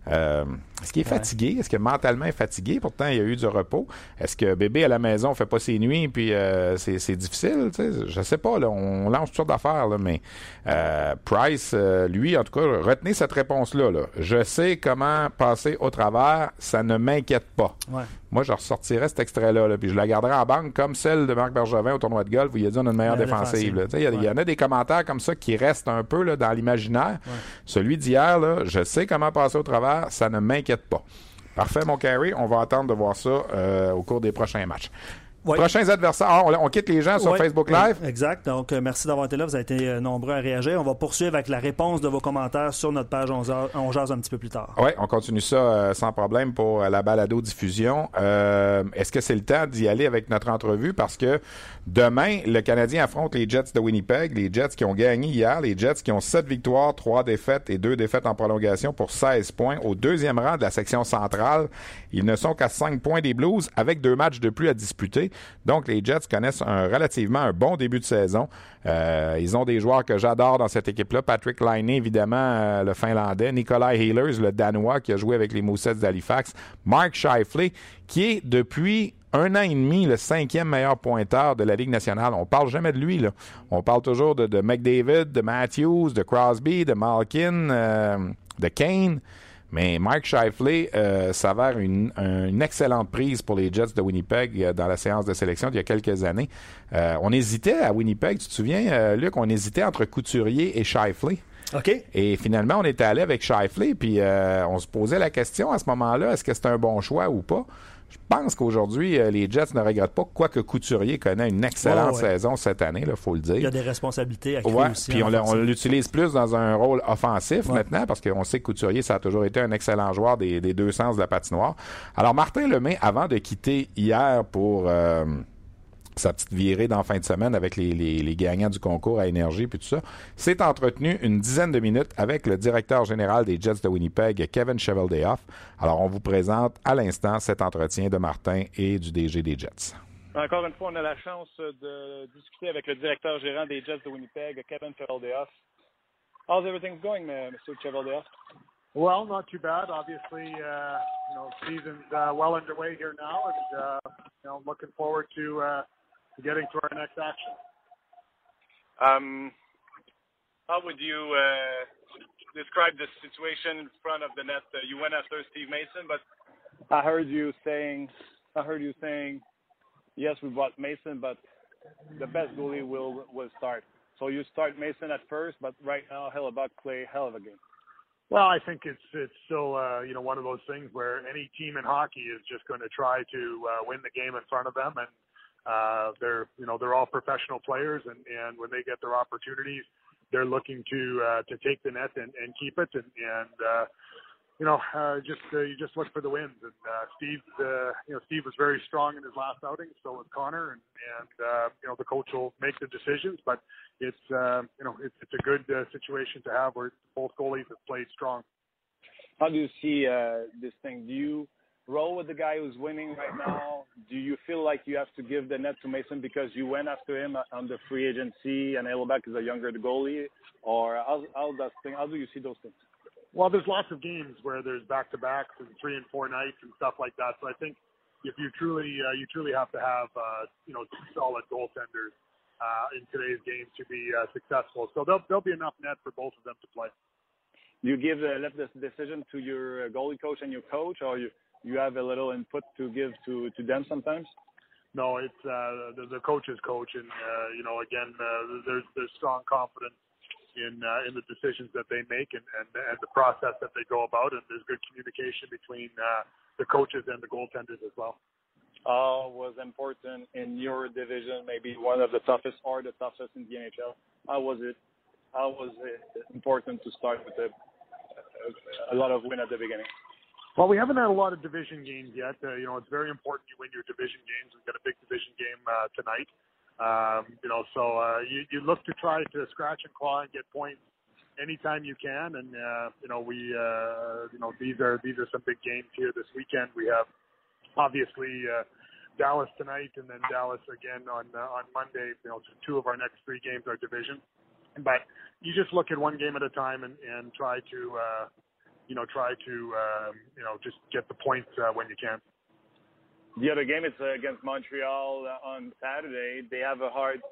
Euh, est-ce qu'il est fatigué? Est-ce que mentalement est fatigué? Pourtant, il y a eu du repos. Est-ce que bébé à la maison fait pas ses nuits puis euh, c'est, difficile? Je Je sais pas. Là, on lance toutes sortes d'affaires, là, mais euh, Price, lui, en tout cas, retenez cette réponse-là. Là. Je sais comment passer au travers. Ça ne m'inquiète pas. Ouais moi, je ressortirais cet extrait-là, puis je la garderais en banque comme celle de Marc Bergevin au tournoi de golf où il a dit on a une meilleure défensive. Il y, en a des commentaires comme ça qui restent un peu là, dans l'imaginaire. Celui d'hier, je sais comment passer au travers, ça ne m'inquiète pas. Parfait, mon carry. On va attendre de voir ça euh, au cours des prochains matchs. Prochains adversaires. Ah, on, quitte les gens sur Facebook Live. Exact. Donc, euh, merci d'avoir été là. Vous avez été euh, nombreux à réagir. On va poursuivre avec la réponse de vos commentaires sur notre page On, jase un petit peu plus tard. Oui, on continue ça euh, sans problème pour la balado-diffusion. Est-ce que c'est le temps d'y aller avec notre entrevue? Parce que demain, le Canadien affronte les Jets de Winnipeg. Les Jets qui ont gagné hier. Les Jets qui ont 7 victoires, 3 défaites et 2 défaites en prolongation pour 16 points. Au deuxième rang de la section centrale, ils ne sont qu'à 5 points des Blues avec deux matchs de plus à disputer. Donc, les Jets connaissent un, relativement un bon début de saison. Euh, ils ont des joueurs que j'adore dans cette équipe-là. Patrick Laine, évidemment, euh, le Finlandais. Nikolai Healers, le Danois, qui a joué avec les Moussets d'Halifax. Mark Scheifele, qui est depuis un an et demi le cinquième meilleur pointeur de la Ligue nationale. On parle jamais de lui. Là. On parle toujours de, McDavid, de Matthews, de Crosby, de Malkin, euh, de Kane. Mais Mike Shifley euh, s'avère une, excellente prise pour les Jets de Winnipeg euh, dans la séance de sélection d'il y a quelques années. Euh, on hésitait à Winnipeg, tu te souviens, Luc, on hésitait entre Couturier et Shifley. OK. Et finalement, on était allé avec Shifley, puis on se posait la question à ce moment-là, est-ce que c'est un bon choix ou pas? Je pense qu'aujourd'hui, euh, les Jets ne regrettent pas, quoique Couturier connaît une excellente saison cette année, il faut le dire. Il y a des responsabilités à ouais, Puis on, l'utilise plus dans un rôle offensif maintenant, parce qu'on sait que Couturier, ça a toujours été un excellent joueur des, deux sens de la patinoire. Alors, Martin Lemay, avant de quitter hier pour... Euh, sa petite virée dans fin de semaine avec les, les, gagnants du concours à énergie puis tout ça, s'est entretenu une dizaine de minutes avec le directeur général des Jets de Winnipeg, Kevin Cheveldayoff. Alors, on vous présente à l'instant cet entretien de Martin et du DG des Jets. Encore une fois, on a la chance de discuter avec le directeur gérant des Jets de Winnipeg, Kevin Cheveldayoff. How's everything going, Mr. Cheveldayoff? Well, not too bad. Obviously, uh, you know, season's uh, well underway here now, and uh, you know, looking forward to uh, getting to our next action. Um, how would you uh, describe the situation in front of the net? Uh, you went after Steve Mason, but I heard you saying, I heard you saying, yes, we bought Mason, but the best goalie will will start. So you start Mason at first, but right now Hellebuck play hell of a game. Well, I think it's it's still uh, you know one of those things where any team in hockey is just going to try to uh, win the game in front of them, and uh, they're you know they're all professional players, and and when they get their opportunities, they're looking to uh, to take the net and, and keep it, and and uh, you know uh, just uh, you just look for the wins. And uh, Steve, uh, you know Steve was very strong in his last outing, so was Connor, and and uh, you know the coach will make the decisions, but it's uh, you know it's it's a good uh, situation to have where both goalies have played strong. How do you see uh, this thing? Do you roll with the guy who's winning right now? Do you feel like you have to give the net to Mason because you went after him on the free agency and Elbeck is a younger goalie? Or how, how does thing, how do you see those things? well, there's lots of games where there's back to backs and three and four nights and stuff like that. So I think if you truly uh, you truly have to have uh, you know two solid goaltenders uh, in today's game to be uh, successful. So there'll there'll be enough net for both of them to play. You give uh, left this decision to your goalie coach and your coach, or you you have a little input to give to to them sometimes. No, it's uh, the, the coach's coach, and uh, you know, again, uh, there's there's strong confidence in uh, in the decisions that they make and, and and the process that they go about, and there's good communication between uh, the coaches and the goaltenders as well. Uh, was important in your division, maybe one of the toughest or the toughest in the NHL. How was it? How was it important to start with a, a, a lot of win at the beginning? Well, we haven't had a lot of division games yet. Uh, you know, it's very important you win your division games. We've got a big division game uh, tonight. Um, you know, so uh, you, you look to try to scratch and claw and get points anytime you can. And uh, you know, we uh, you know these are these are some big games here this weekend. We have obviously uh, Dallas tonight, and then Dallas again on uh, on Monday. You know, two of our next three games are division. But you just look at one game at a time and, and try to uh, you know, try to, um, you know, just get the points uh, when you can. The other game is uh, against Montreal uh, on Saturday. They have a hard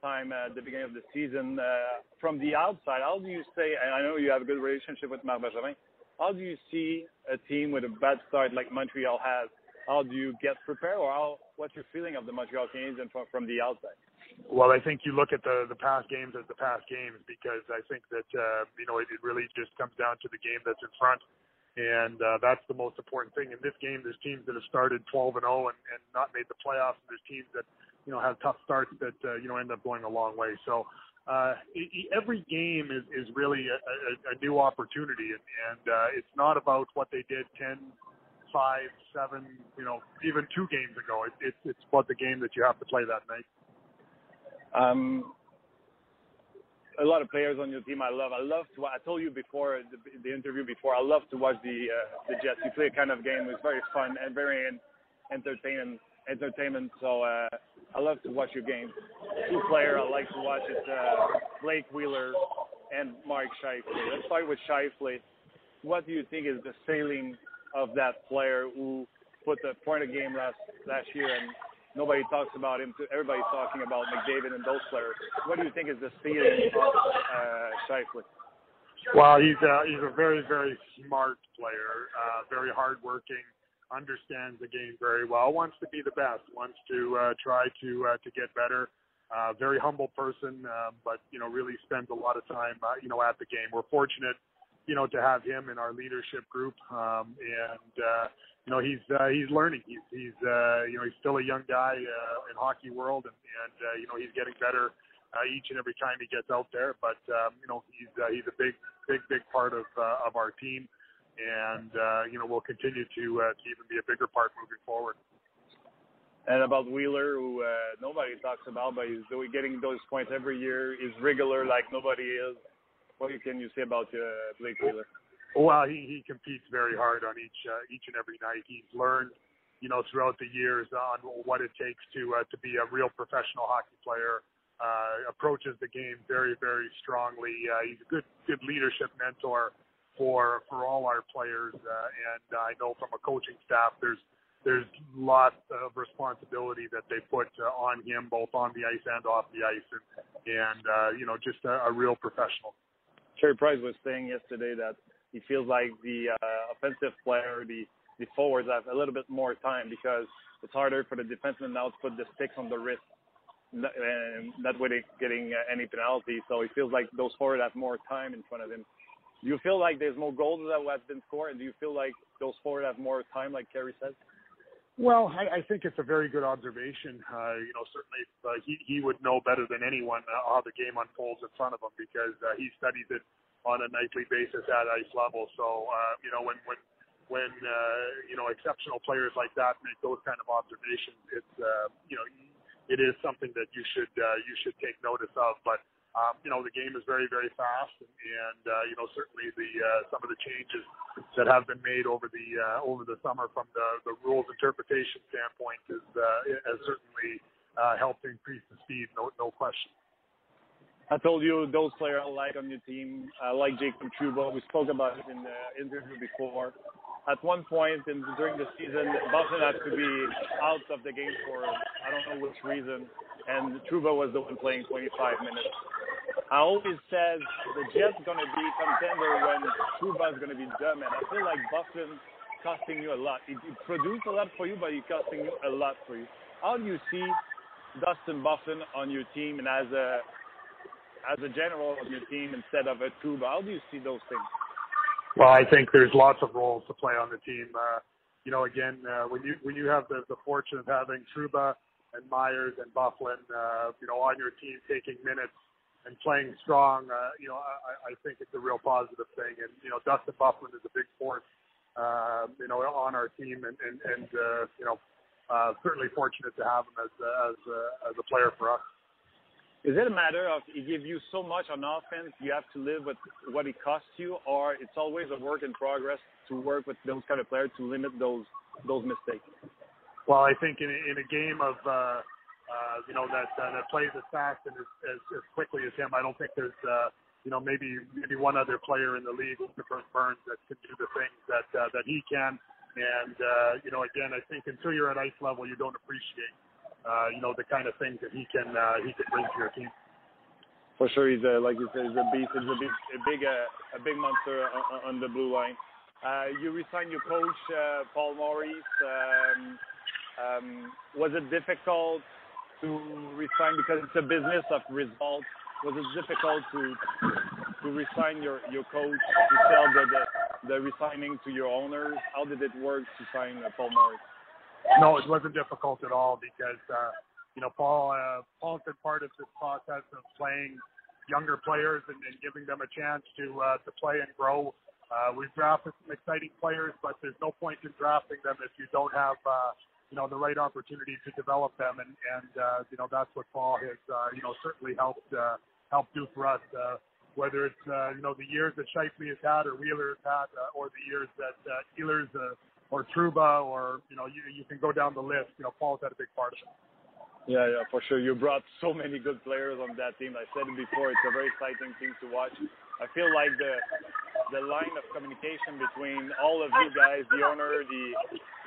time at the beginning of the season. Uh, from the outside, how do you say? I know you have a good relationship with Marc Benjamin. How do you see a team with a bad start like Montreal has? How do you get prepared, or how, what's your feeling of the Montreal Canadiens from, from the outside? Well, I think you look at the the past games as the past games because I think that uh, you know it, it really just comes down to the game that's in front, and uh, that's the most important thing. In this game, there's teams that have started 12 and 0 and, not made the playoffs, and there's teams that you know have tough starts that uh, you know end up going a long way. So uh, every game is is really a, a, a new opportunity, and, and uh, it's not about what they did 10, five, seven, you know, even two games ago. It, it's it's about the game that you have to play that night. Um, a lot of players on your team I love. I love to. I told you before the, the interview before. I love to watch the uh, the Jets. You play a kind of game. It's very fun and very entertaining. Entertainment. So uh, I love to watch your game. Two player I like to watch is uh, Blake Wheeler and Mark Scheifele. Let's start with Scheifele. What do you think is the ceiling of that player who put the point of game last last year and nobody talks about him. Everybody's talking about McDavid and those players. What do you think is the ceiling of uh, Scheifele? Well, he's a, he's a very, very smart player, uh, very hardworking, understands the game very well, wants to be the best, wants to uh, try to uh, to get better. Uh, very humble person, uh, but you know really spends a lot of time uh, you know at the game. We're fortunate, you know, to have him in our leadership group, um, and uh, you know he's uh, he's learning. He's he's uh, you know he's still a young guy uh, in hockey world, and and uh, you know he's getting better uh, each and every time he gets out there. But um, you know he's uh, he's a big big big part of uh, of our team, and uh, you know we'll continue to uh, to even be a bigger part moving forward. And about Wheeler, who uh, nobody talks about, but he's getting those points every year. He's regular like nobody is. What can you say about uh, Blake Wheeler? Well, he he competes very hard on each uh, each and every night. He's learned, you know, throughout the years on what it takes to uh, to be a real professional hockey player. Uh, approaches the game very very strongly. Uh, he's a good good leadership mentor for for all our players, uh, and I know from a coaching staff, there's there's lots of responsibility that they put uh, on him, both on the ice and off the ice, and and uh, you know, just a, a real professional. Carey Price was saying yesterday that he feels like the uh, offensive player, the the forwards have a little bit more time because it's harder for the defenseman now to put the sticks on the wrist, and that way they're getting uh, any penalty. So he feels like those forwards have more time in front of him. Do you feel like there's more goals that have been scored? And do you feel like those forwards have more time, like Carey says? Well, I, I think it's a very good observation. Uh, you know, certainly uh, he he would know better than anyone uh, how the game unfolds in front of him because uh, he studies it on a nightly basis at ice level. So uh, you know when when when uh, you know exceptional players like that make those kind of observations, it's uh, you know it is something that you should uh, you should take notice of. But um, you know the game is very very fast, and, and uh, you know certainly the uh, some of the changes that have been made over the uh, over the summer from the the rules interpretation standpoint is uh, has certainly uh, helped increase the speed, no no question. I told you those players I like on your team. Like Jacob Trouba. We spoke about it in the interview before. At one point in, during the season, Buffalo had to be out of the game for I don't know which reason, and Trouba was the one playing 25 minutes. I always said the Jets going to be contender when going to be and I feel like Buffalo costing you a lot. It, it produced a lot for you, but it's costing you a lot for you. How do you see Dustin Buffin on your team and as a as a general on your team instead of a Trouba? How do you see those things? Well, I think there's lots of roles to play on the team. Uh, you know, again, uh, when you when you have the, the fortune of having Truba and Myers and Bufflin, uh, you know, on your team taking minutes and playing strong, uh, you know, I, I think it's a real positive thing. And you know, Dustin Byfuglien is a big force, uh, you know, on our team, and and, and uh, you know, uh, certainly fortunate to have him as as uh, as a player for us. Is it a matter of he gives you so much on offense, you have to live with what it costs you, or it's always a work in progress to work with those kind of players to limit those those mistakes? Well, I think in a, in a game of uh, uh, you know that uh, that plays as fast and as, as, as quickly as him, I don't think there's uh, you know maybe maybe one other player in the league, Burns, that can do the things that uh, that he can. And uh, you know, again, I think until you're at ice level, you don't appreciate uh, you know, the kind of things that he can uh, he can bring to your team. For sure, he's a, like you said, he's a beast. He's a big, a big, uh, a big monster on, on the blue line. Uh, you resigned your coach, uh, Paul Maurice. Um, um, was it difficult to resign because it's a business of results? Was it difficult to to resign your your coach to sell the the, the resigning to your owners? How did it work to sign uh, Paul Maurice? No, it wasn't difficult at all because uh, you know Paul uh, Paul's been part of this process of playing younger players and, and giving them a chance to uh, to play and grow. Uh, we've drafted some exciting players, but there's no point in drafting them if you don't have uh, you know the right opportunity to develop them, and and uh, you know that's what Paul has uh, you know certainly helped uh, helped do for us. Uh, whether it's uh, you know the years that Scheifele has had or Wheeler has had, uh, or the years that uh, Ehlers uh, or Trouba, or you know, you you can go down the list. You know, Paul's had a big part of it. Yeah, yeah, for sure. You brought so many good players on that team. I said it before; it's a very exciting team to watch. I feel like the the line of communication between all of you guys, the owner, the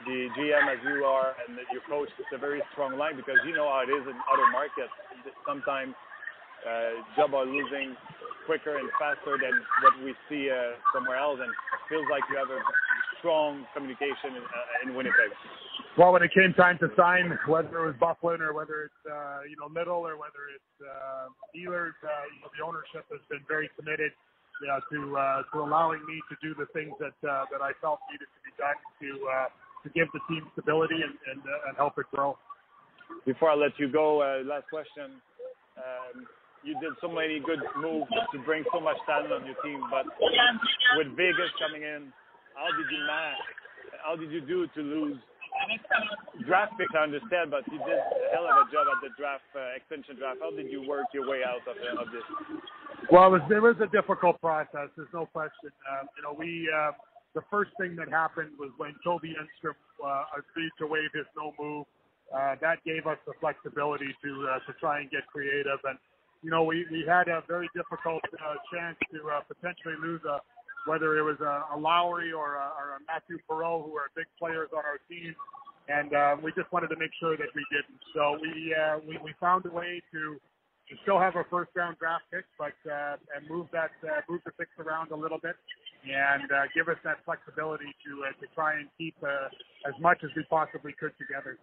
the GM as you are, and your coach, it's a very strong line because you know how it is in other markets. Sometimes uh, are losing quicker and faster than what we see uh, somewhere else, and it feels like you have a strong communication in, uh, in Winnipeg? Well, when it came time to sign, whether it was Byfuglien or whether it's uh, you know Little or whether it's uh, Ehlers, uh, you know, the ownership has been very committed you know, to uh, to allowing me to do the things that uh, that I felt needed to be done to uh, to give the team stability and and, uh, and help it grow. Before I let you go, uh, last question. Um, you did so many good moves to bring so much talent on your team, but with Vegas coming in, how did you manage? How did you do to lose draft picks? I understand, but you did a hell of a job at the draft uh, extension draft. How did you work your way out of, of this? Well, it was, it was a difficult process. There's no question. Uh, you know, we uh, the first thing that happened was when Toby Enstrom uh, agreed to waive his no move. Uh, that gave us the flexibility to uh, to try and get creative. And you know, we we had a very difficult uh, chance to uh, potentially lose a whether it was a, a Lowry or a, or a Matthew Perreault, who are big players on our team. And uh, we just wanted to make sure that we didn't. So we uh, we, we found a way to to still have our first round draft pick, but uh, and move that uh, move the picks around a little bit, and uh, give us that flexibility to uh, to try and keep uh, as much as we possibly could together.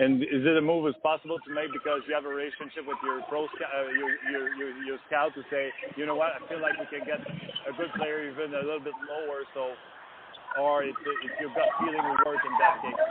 And is it a move as possible to make because you have a relationship with your pro uh, your, your, your your scout to say, you know what, I feel like we can get a good player even a little bit lower, so or if, if your gut feeling will work in that case.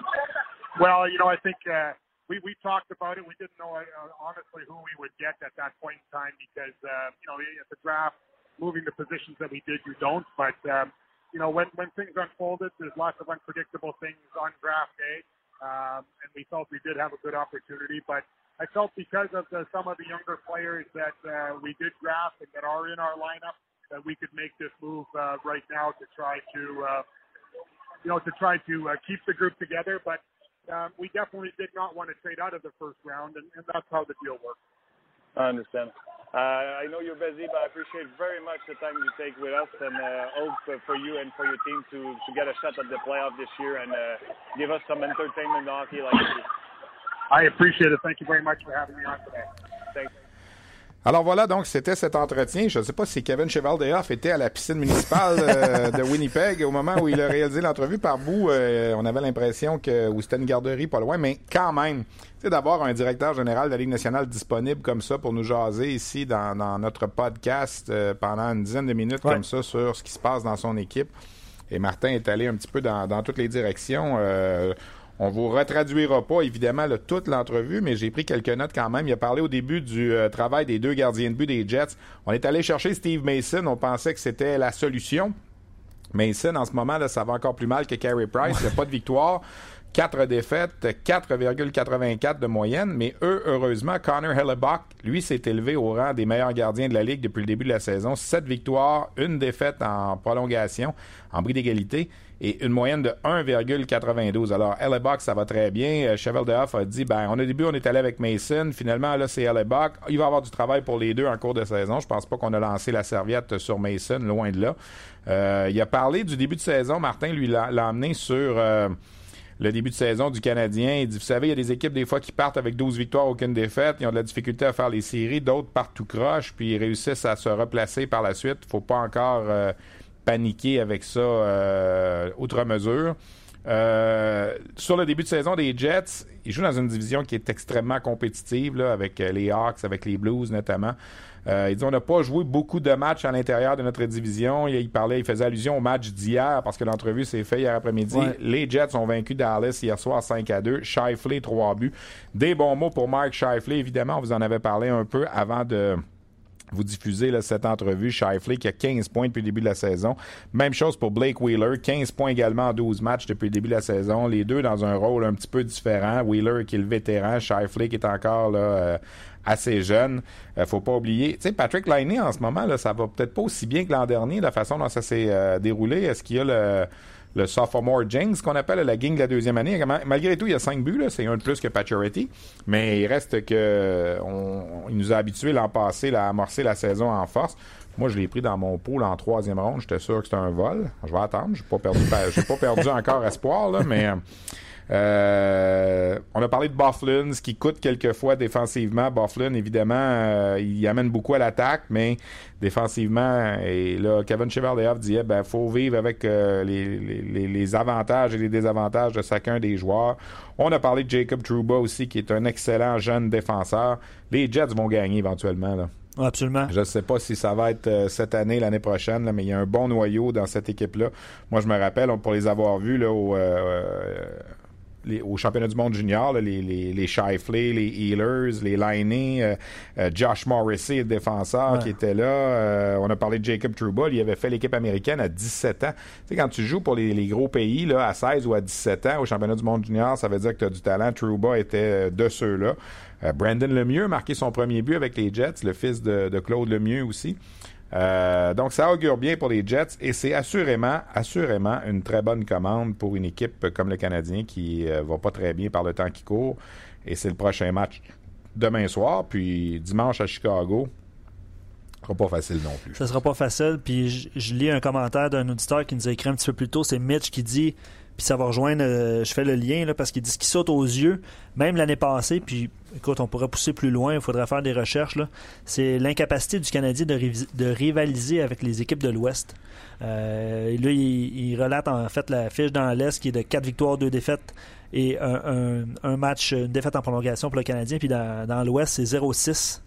Well, you know, I think uh, we we talked about it. We didn't know uh, honestly who we would get at that point in time because uh, you know at the draft, moving the positions that we did, you don't. But um, you know, when when things unfolded, there's lots of unpredictable things on draft day um, and we felt we did have a good opportunity. But I felt because of the, some of the younger players that uh, we did draft and that are in our lineup, that we could make this move uh, right now to try to, uh, you know, to try to uh, keep the group together. But um, we definitely did not want to trade out of the first round, and, and that's how the deal worked. I understand. Uh, I know you're busy, but I appreciate very much the time you take with us, and uh, hope for you and for your team to to get a shot at the playoff this year and uh, give us some entertainment hockey like this. I appreciate it. Thank you very much for having me on today. Thanks. Alors voilà, donc c'était cet entretien. Je ne sais pas si Kevin Chevaldehoff était à la piscine municipale euh, de Winnipeg au moment où il a réalisé l'entrevue. Par bout, euh, on avait l'impression que c'était une garderie pas loin, mais quand même, c'est d'avoir un directeur général de la Ligue nationale disponible comme ça pour nous jaser ici dans, notre podcast euh, pendant une dizaine de minutes comme ça sur ce qui se passe dans son équipe. Et Martin est allé un petit peu dans, dans toutes les directions. On vous retraduira pas, évidemment, toute l'entrevue, mais j'ai pris quelques notes quand même. Il a parlé au début du euh, travail des deux gardiens de but des Jets. On est allé chercher Steve Mason. On pensait que c'était la solution. Mason, en ce moment, là, ça va encore plus mal que Carey Price. Il n'y a pas de victoire. Quatre défaites, 4,84 de moyenne, mais eux, heureusement, Connor Hellebuck, lui, s'est élevé au rang des meilleurs gardiens de la Ligue depuis le début de la saison. Sept victoires, une défaite en prolongation, en bris d'égalité et une moyenne de 1,92. Alors, Hellebuck, ça va très bien. Euh, Cheval de Hoff a dit, ben, on a début, on est allé avec Mason. Finalement, là, c'est Hellebuck. Il va avoir du travail pour les deux en cours de saison. Je pense pas qu'on a lancé la serviette sur Mason, loin de là. Euh, il a parlé du début de saison. Martin, lui, l'a amené sur... Euh, le début de saison du Canadien. Il dit, vous savez, il y a des équipes des fois qui partent avec 12 victoires, aucune défaite. Ils ont de la difficulté à faire les séries. D'autres partent tout croche, puis ils réussissent à se replacer par la suite. faut pas encore paniquer avec ça euh, outre mesure. Euh, sur le début de saison des Jets, ils jouent dans une division qui est extrêmement compétitive, là, avec euh, les Hawks, avec les Blues notamment. Euh, ils disent on n'a pas joué beaucoup de matchs à l'intérieur de notre division. Il, parlait, il faisait allusion au match d'hier parce que l'entrevue s'est faite hier après-midi. Les Jets ont vaincu Dallas hier soir 5 à 2. Shifley, 3 buts. Des bons mots pour Mark Shifley, évidemment. On vous en avait parlé un peu avant de vous diffusez cette entrevue. Shifley qui a 15 points depuis le début de la saison. Même chose pour Blake Wheeler, 15 points également en 12 matchs depuis le début de la saison. Les deux dans un rôle un petit peu différent. Wheeler qui est le vétéran, Shifley qui est encore là, euh, assez jeune. Euh, faut pas oublier. Tu sais, Patrick Liney en ce moment, là, ça va peut-être pas aussi bien que l'an dernier, la façon dont ça s'est euh, déroulé. Est-ce qu'il y a le le sophomore James, qu'on appelle la gang de la deuxième année? Malgré tout, il y a cinq buts, c'est un de plus que Paturity, mais il reste que on, il nous a habitués l'an passé à amorcer la saison en force. Moi, je l'ai pris dans mon pool en troisième ronde. J'étais sûr que c'était un vol. Je vais attendre. J'ai pas perdu, j'ai pas perdu encore espoir, là, mais euh, on a parlé de Bufflin, ce qui coûte quelquefois défensivement. Bufflin, évidemment, euh, il amène beaucoup à l'attaque, mais défensivement, et là, Kevin Chevaldehoff disait, ben, faut vivre avec euh, les, les, les, avantages et les désavantages de chacun des joueurs. On a parlé de Jacob Trouba aussi, qui est un excellent jeune défenseur. Les Jets vont gagner éventuellement, là. Absolument. Je ne sais pas si ça va être cette année, l'année prochaine, là, mais il y a un bon noyau dans cette équipe-là. Moi, je me rappelle, pour les avoir vus là, au, au championnat du monde junior, les, les, les Shifley, les Healers, les Liney, euh, euh, Josh Morrissey, le défenseur qui était là. Euh, on a parlé de Jacob Trouba, il avait fait l'équipe américaine à 17 ans. Tu sais, quand tu joues pour les, les, gros pays là, à 16 ou à 17 ans au championnat du monde junior, ça veut dire que tu as du talent. Trouba était de ceux-là. Brandon Lemieux a marqué son premier but avec les Jets, le fils de, de Claude Lemieux aussi. Euh, donc, ça augure bien pour les Jets et c'est assurément, assurément une très bonne commande pour une équipe comme le Canadien qui euh, va pas très bien par le temps qui court. Et c'est le prochain match demain soir, puis dimanche à Chicago. Ce sera pas facile non plus. Ça sera pas facile. Puis je, lis un commentaire d'un auditeur qui nous a écrit un petit peu plus tôt. C'est Mitch qui dit puis ça va rejoindre, euh, je fais le lien là, parce qu'il dit ce qui saute aux yeux, même l'année passée, puis écoute, on pourrait pousser plus loin, il faudrait faire des recherches, c'est l'incapacité du Canadien de, rivaliser avec les équipes de l'Ouest. Euh, là, il, relate en fait la fiche dans l'Est qui est de 4 victoires, 2 défaites et un, un, match, une défaite en prolongation pour le Canadien, puis dans, l'Ouest, c'est 0-6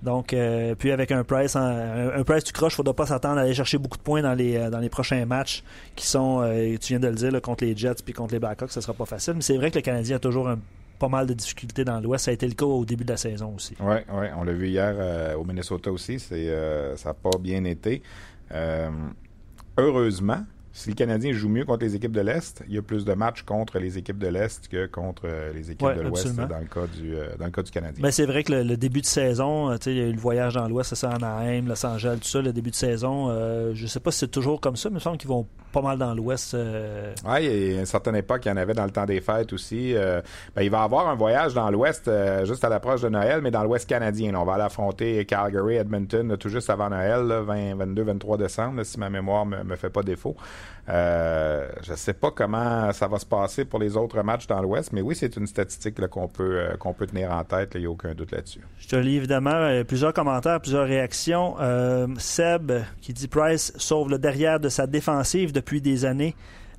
donc, euh, puis avec un price, un, un, price tu croches, il ne faudra pas s'attendre à aller chercher beaucoup de points dans les, prochains matchs qui sont, euh, tu viens de le dire, contre les Jets puis contre les Blackhawks, ce sera pas facile. Mais c'est vrai que le Canadien a toujours pas mal de difficultés dans l'Ouest. Ça a été le cas au début de la saison aussi. Oui, ouais, on l'a vu hier au Minnesota aussi. C'est, ça n'a pas bien été. heureusement, si le Canadien joue mieux contre les équipes de l'Est, il y a plus de matchs contre les équipes de l'Est que contre euh, les équipes de l'Ouest dans, le cas du, euh, dans le cas du Canadien. Mais c'est vrai que le, début de saison, il y a eu le voyage dans l'Ouest, ça, Anaheim, Los Angeles, tout ça, le début de saison, je sais pas si c'est toujours comme ça, mais il me semble qu'ils vont pas mal dans l'Ouest. Oui, il y a une certaine époque, il y en avait dans le temps des fêtes aussi. Ben, il va y avoir un voyage dans l'Ouest juste à l'approche de Noël, mais dans l'Ouest canadien. on va aller affronter Calgary, Edmonton, tout juste avant Noël, 20, 22, 23 décembre, si ma mémoire me, me fait pas défaut. Euh, je ne sais pas comment ça va se passer pour les autres matchs dans l'Ouest, mais oui, c'est une statistique qu'on peut, euh, qu'on peut tenir en tête. Il n'y a aucun doute là-dessus. Je te lis évidemment euh, plusieurs commentaires, plusieurs réactions. Seb qui dit Price sauve le derrière de sa défensive depuis des années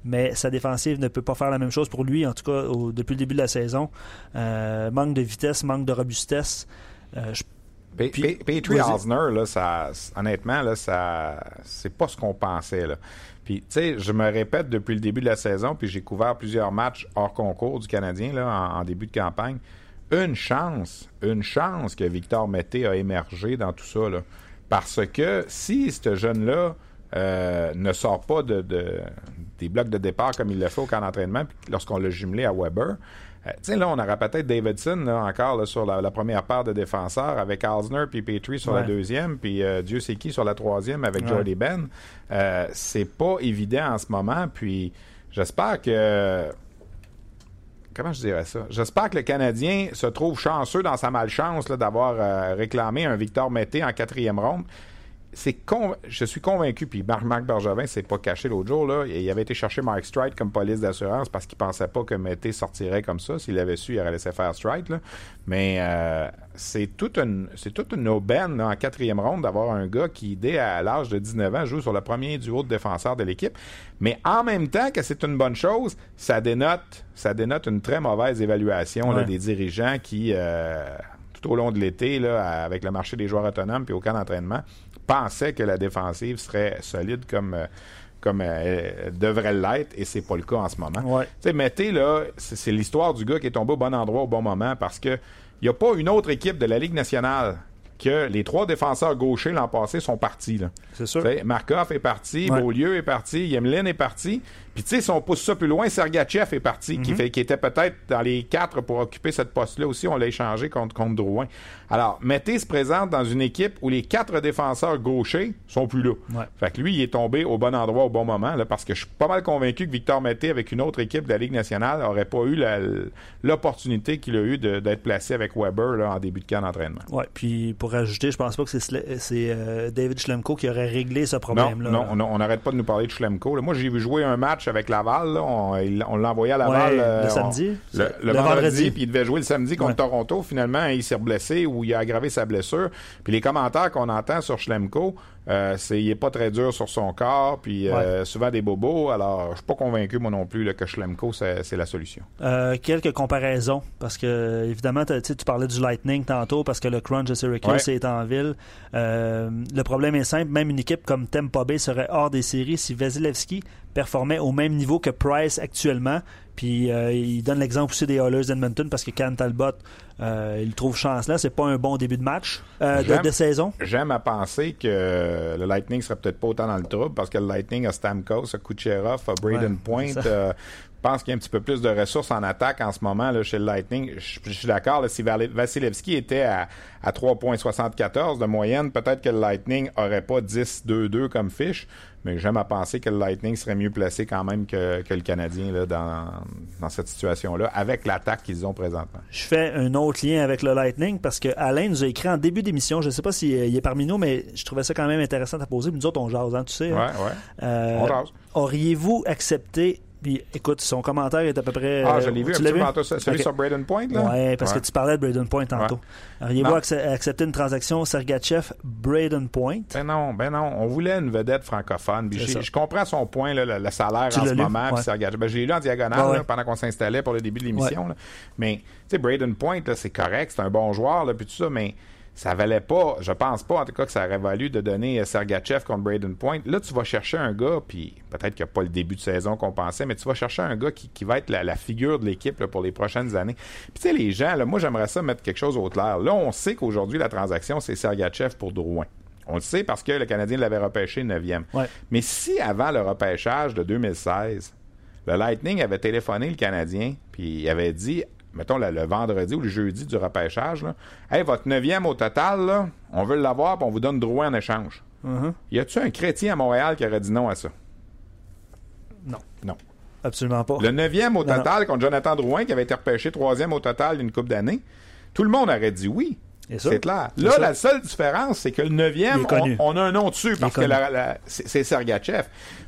mais sa défensive ne peut pas faire la même chose pour lui, en tout cas depuis le début de la saison. manque de vitesse, manque de robustesse. Petrie Osner, là, ça, honnêtement, là, ça, c'est pas ce qu'on pensait. Là. Puis, tu sais, je me répète depuis le début de la saison, puis j'ai couvert plusieurs matchs hors concours du Canadien là, en, début de campagne. Une chance, une chance que Victor Mété a émergé dans tout ça. Parce que si ce jeune-là euh, ne sort pas de, des blocs de départ comme il le fait au camp d'entraînement, lorsqu'on l'a jumelé à Weber, euh, là, on aura peut-être Davidson encore sur la, première paire de défenseurs avec Alsner puis Petrie sur la deuxième, puis euh, Dieu sait qui sur la troisième avec Jordy Ben. Euh, c'est pas évident en ce moment, puis j'espère que comment je dirais ça? J'espère que le Canadien se trouve chanceux dans sa malchance d'avoir réclamé un Victor Mété en quatrième ronde c'est je suis convaincu, puis Marc, Bergevin s'est pas caché l'autre jour, là, il avait été chercher Mark Stride comme police d'assurance parce qu'il pensait pas que Mété sortirait comme ça. S'il avait su, il aurait laissé faire Stride. Là. Mais euh, c'est toute une c'est toute une aubaine en quatrième ronde d'avoir un gars qui, dès à l'âge de 19 ans, joue sur le premier duo de défenseur de l'équipe. Mais en même temps que c'est une bonne chose, ça dénote ça dénote une très mauvaise évaluation des dirigeants qui... Euh, tout au long de l'été, là, avec le marché des joueurs autonomes puis aucun entraînement, pensait que la défensive serait solide comme euh, comme euh, devrait l'être, et c'est pas le cas en ce moment. Tu sais, mettez là, c'est l'histoire du gars qui est tombé au bon endroit au bon moment parce que il n'y a pas une autre équipe de la Ligue nationale que les trois défenseurs gauchers l'an passé sont partis. C'est sûr. Markov est parti, Beaulieu est parti, Yemlin est parti. Puis, tu sais, si on pousse ça plus loin, Sergachev est parti, qui, mhm. fait, qui était peut-être dans les quatre pour occuper cette poste-là aussi. On l'a échangé contre, contre Drouin. Alors, Mété se présente dans une équipe où les quatre défenseurs gauchers sont plus là. Fait que lui, il est tombé au bon endroit au bon moment, là, parce que je suis pas mal convaincu que Victor Mété, avec une autre équipe de la Ligue nationale, aurait pas eu l'opportunité qu'il a eu d'être placé avec Weber là, en début de camp d'entraînement. Oui, puis pour rajouter, je pense pas que c'est euh, David Schlemko qui aurait réglé ce problème-là. Non, non, on n'arrête pas de nous parler de Schlemko. Moi, j'ai vu jouer un match avec Laval. On, l'a envoyé à Laval le euh, samedi. le, vendredi, puis il devait jouer le samedi contre Toronto. Finalement, il s'est blessé ou il a aggravé sa blessure. Puis les commentaires qu'on entend sur Schlemko, euh, c'est il est pas très dur sur son corps, puis euh, souvent des bobos. Alors, je suis pas convaincu moi non plus que Schlemko c'est la solution. quelques comparaisons parce que évidemment tu parlais du Lightning tantôt parce que le crunch de Syracuse est en ville. le problème est simple, même une équipe comme Tampa Bay serait hors des séries si Vasilevski performait au même niveau que Price actuellement. Puis euh, il donne l'exemple aussi des Oilers d'Edmonton parce que Cam Talbot, euh, il trouve chance là. C'est pas un bon début de match euh, de, saison. J'aime à penser que le Lightning serait peut-être pas autant dans le trouble parce que le Lightning a Stamkos, a Kucherov, a Braden Point. Je pense qu'il y a un petit peu plus de ressources en attaque en ce moment là, chez le Lightning. Je, suis d'accord. Si Vasilevski était à, à 3,74 de moyenne, peut-être que le Lightning aurait pas 10-2-2 comme fiche. Mais j'aime à penser que le Lightning serait mieux placé quand même que, le Canadien là, dans, cette situation-là, avec l'attaque qu'ils ont présentement. Je fais un autre lien avec le Lightning parce que Alain nous a écrit en début d'émission, je ne sais pas s'il est parmi nous, mais je trouvais ça quand même intéressant à poser. Nous autres, on jase, hein, tu sais. Hein. Ouais, ouais. Euh, on jase. Auriez-vous accepté puis écoute, son commentaire est à peu près. Ah, je l'ai vu un petit peu tantôt. Celui sur Braden Point, là? Oui, parce que tu parlais de Braden Point tantôt. Auriez-vous accepté une transaction Sergachev Braden Point? Ben non, ben non. On voulait une vedette francophone. je comprends son point, là, le, salaire en ce moment. Ouais. Sergachev. Ben, j'ai lu en diagonale pendant qu'on s'installait pour le début de l'émission. Mais, tu sais, Braden Point, c'est correct, c'est un bon joueur, là, puis tout ça, mais ça valait pas, je pense pas en tout cas que ça aurait valu de donner Sergachev contre Braden Point. Là, tu vas chercher un gars, puis peut-être qu'il n'y a pas le début de saison qu'on pensait, mais tu vas chercher un gars qui, va être la, figure de l'équipe pour les prochaines années. Puis tu sais, les gens, là, moi j'aimerais ça mettre quelque chose au clair. Là, on sait qu'aujourd'hui, la transaction, c'est Sergachev pour Drouin. On le sait parce que le Canadien l'avait repêché 9e. Mais si avant le repêchage de 2016, le Lightning avait téléphoné le Canadien, puis il avait dit, mettons le, vendredi ou le jeudi du repêchage, là, hey, votre neuvième au total, on veut l'avoir, puis on vous donne droit en échange. Uh-huh. Y a-tu un chrétien à Montréal qui aurait dit non à ça? Non. Non. Absolument pas. Le neuvième au total contre Jonathan Drouin, qui avait été repêché troisième au total d'une coupe d'années, tout le monde aurait dit oui. C'est clair. Là, la seule différence, c'est que le neuvième, on, a un nom dessus parce que c'est Sergachev.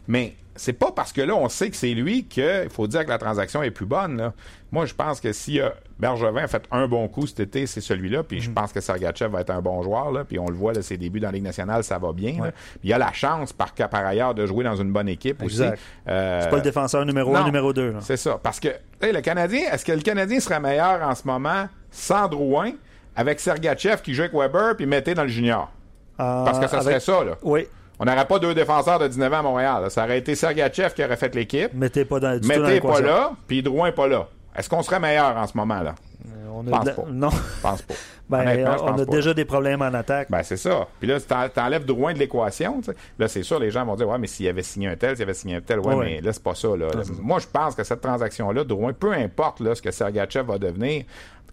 Mais c'est pas parce que là, on sait que c'est lui qu'il faut dire que la transaction est plus bonne. Moi, je pense que si Bergevin a fait un bon coup cet été, c'est celui-là. Puis je mm. pense que Sergachev va être un bon joueur. Là, puis on le voit, là, ses débuts dans la Ligue nationale, ça va bien. Il a la chance, par, par ailleurs, de jouer dans une bonne équipe aussi. Euh, c'est pas le défenseur numéro un, numéro deux. C'est ça. Parce que le Canadien, est-ce que le Canadien serait meilleur en ce moment sans Drouin? Avec Sergachev qui joue avec Weber puis mettez dans le junior. Euh, Parce que ça serait ça, là. Oui. On n'aurait pas deux défenseurs de 19 ans à Montréal. Ça aurait été Sergachev qui aurait fait l'équipe. Mettez pas dans, Mettez pas là, puis Drouin pas là. Est-ce qu'on serait meilleur en ce moment-là? Euh, on pense pas. Non. pense pas. Ben, on a déjà des problèmes en attaque. Ben, c'est ça. Puis là, tu enlèves Drouin de l'équation. Là, c'est sûr, les gens vont dire Ouais, mais s'il avait signé un tel, s'il avait signé un tel, ouais, mais là, c'est pas ça. Là. Moi, je pense que cette transaction-là, Drouin, peu importe là, ce que Sergachev va devenir,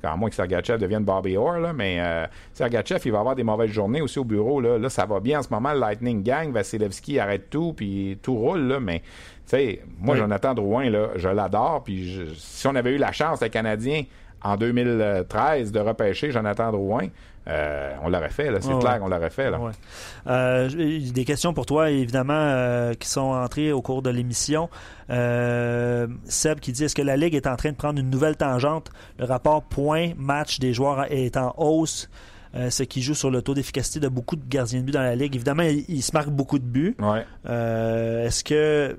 à moins que Sergachev devienne Bobby Orr, là, mais euh, Sergachev, il va avoir des mauvaises journées aussi au bureau. Là, là ça va bien en ce moment. Lightning Gang, Vasilevski arrête tout, puis tout roule, là, mais sais, moi, Jonathan Drouin, là, je l'adore. Puis si on avait eu la chance, les Canadiens, en 2013, de repêcher Jonathan Drouin, euh, on l'aurait fait, c'est clair qu'on l'aurait fait. Là. Euh, des questions pour toi, évidemment, euh, qui sont entrées au cours de l'émission. Seb qui dit est-ce que la Ligue est en train de prendre une nouvelle tangente? Le rapport point-match des joueurs est en hausse. ce qui joue sur le taux d'efficacité de beaucoup de gardiens de but dans la Ligue. Évidemment, il, se marque beaucoup de buts. est-ce que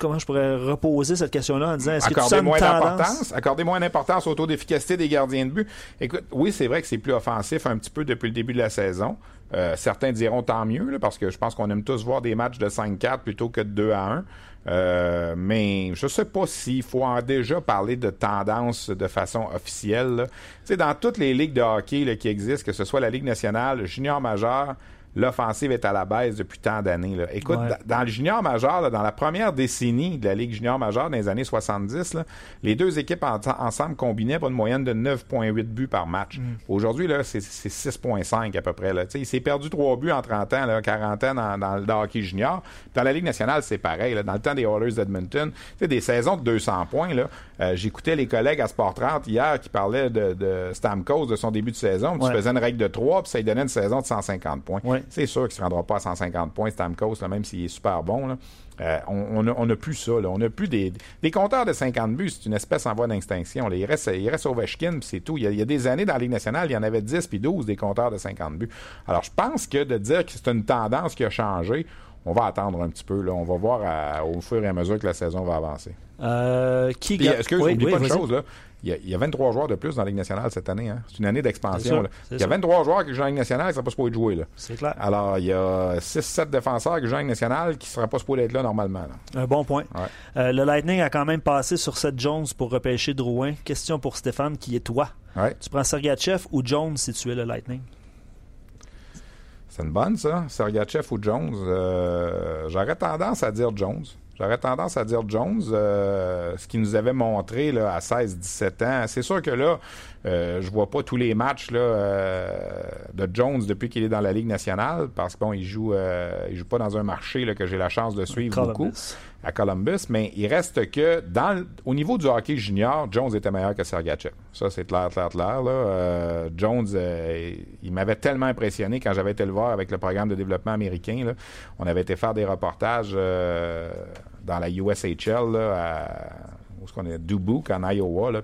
comment je pourrais reposer cette question-là en disant est-ce que tu moins d'importance Accorder moins d'importance au taux d'efficacité des gardiens de but. Écoute, oui, c'est vrai que c'est plus offensif un petit peu depuis le début de la saison. Euh, certains diront tant mieux, parce que je pense qu'on aime tous voir des matchs de 5-4 plutôt que de 2 à 1. Euh, mais je sais pas s'il faut en déjà parler de tendance de façon officielle. Tu sais, dans toutes les ligues de hockey qui existent, que ce soit la Ligue nationale, junior majeur, l'offensive est à la baisse depuis tant d'années. Écoute, dans le junior majeur, dans la première décennie de la Ligue junior majeure, dans les années 70, les deux équipes ensemble combinaient pour une moyenne de 9,8 buts par match. Mm. Aujourd'hui, c'est 6,5 à peu près. Là. Il s'est perdu 3 buts en 30 ans, là, 40 ans dans, le hockey junior. Dans la Ligue nationale, c'est pareil. Dans le temps des Oilers d'Edmonton, des saisons de 200 points. Là, euh, j'écoutais les collègues à Sport 30 hier qui parlaient de, de Stamkos, de son début de saison. Tu faisais une règle de 3, puis ça lui donnait une saison de 150 points. C'est sûr qu'il ne se rendra pas à 150 points, Stamkos, même s'il est super bon. Euh, on n'a plus ça. On n'a plus des, des compteurs de 50 buts. C'est une espèce en voie d'extinction. Il reste, il reste Ovechkin, puis c'est tout. Il y, a, des années dans la Ligue nationale, il y en avait 10 puis 12 des compteurs de 50 buts. Alors, je pense que de dire que c'est une tendance qui a changé, on va attendre un petit peu. Là. On va voir au fur et à mesure que la saison va avancer. Euh, qui Est-ce que oui, pas une chose, là? Il y, a, 23 joueurs de plus dans la Ligue nationale cette année. Hein? C'est une année d'expansion. Il y a 23 joueurs qui jouent en Ligue nationale qui ne seraient pas supposés jouer. C'est clair. Alors, il y a 6-7 défenseurs qui jouent en Ligue nationale qui ne seraient pas supposés être là normalement. Un bon point. Euh, le Lightning a quand même passé sur Seth Jones pour repêcher Drouin. Question pour Stéphane, qui est toi? Tu prends Sergachev ou Jones si tu es le Lightning? C'est une bonne, ça. Sergachev ou Jones. Euh, j'aurais tendance à dire Jones. J'aurais tendance à dire Jones, euh, ce qu'il nous avait montré là, à 16-17 ans. C'est sûr que là, euh, je vois pas tous les matchs là, euh, de Jones depuis qu'il est dans la Ligue nationale, parce qu'il il joue il joue pas dans un marché là, que j'ai la chance de suivre beaucoup à Columbus, mais il reste que dans au niveau du hockey junior, Jones était meilleur que Sergachev. Ça, c'est clair, clair, clair. Là. Jones, il m'avait tellement impressionné quand j'avais été le voir avec le programme de développement américain. Là. On avait été faire des reportages dans la USHL, là, à, où est-ce qu'on est, Dubuque, en Iowa, là,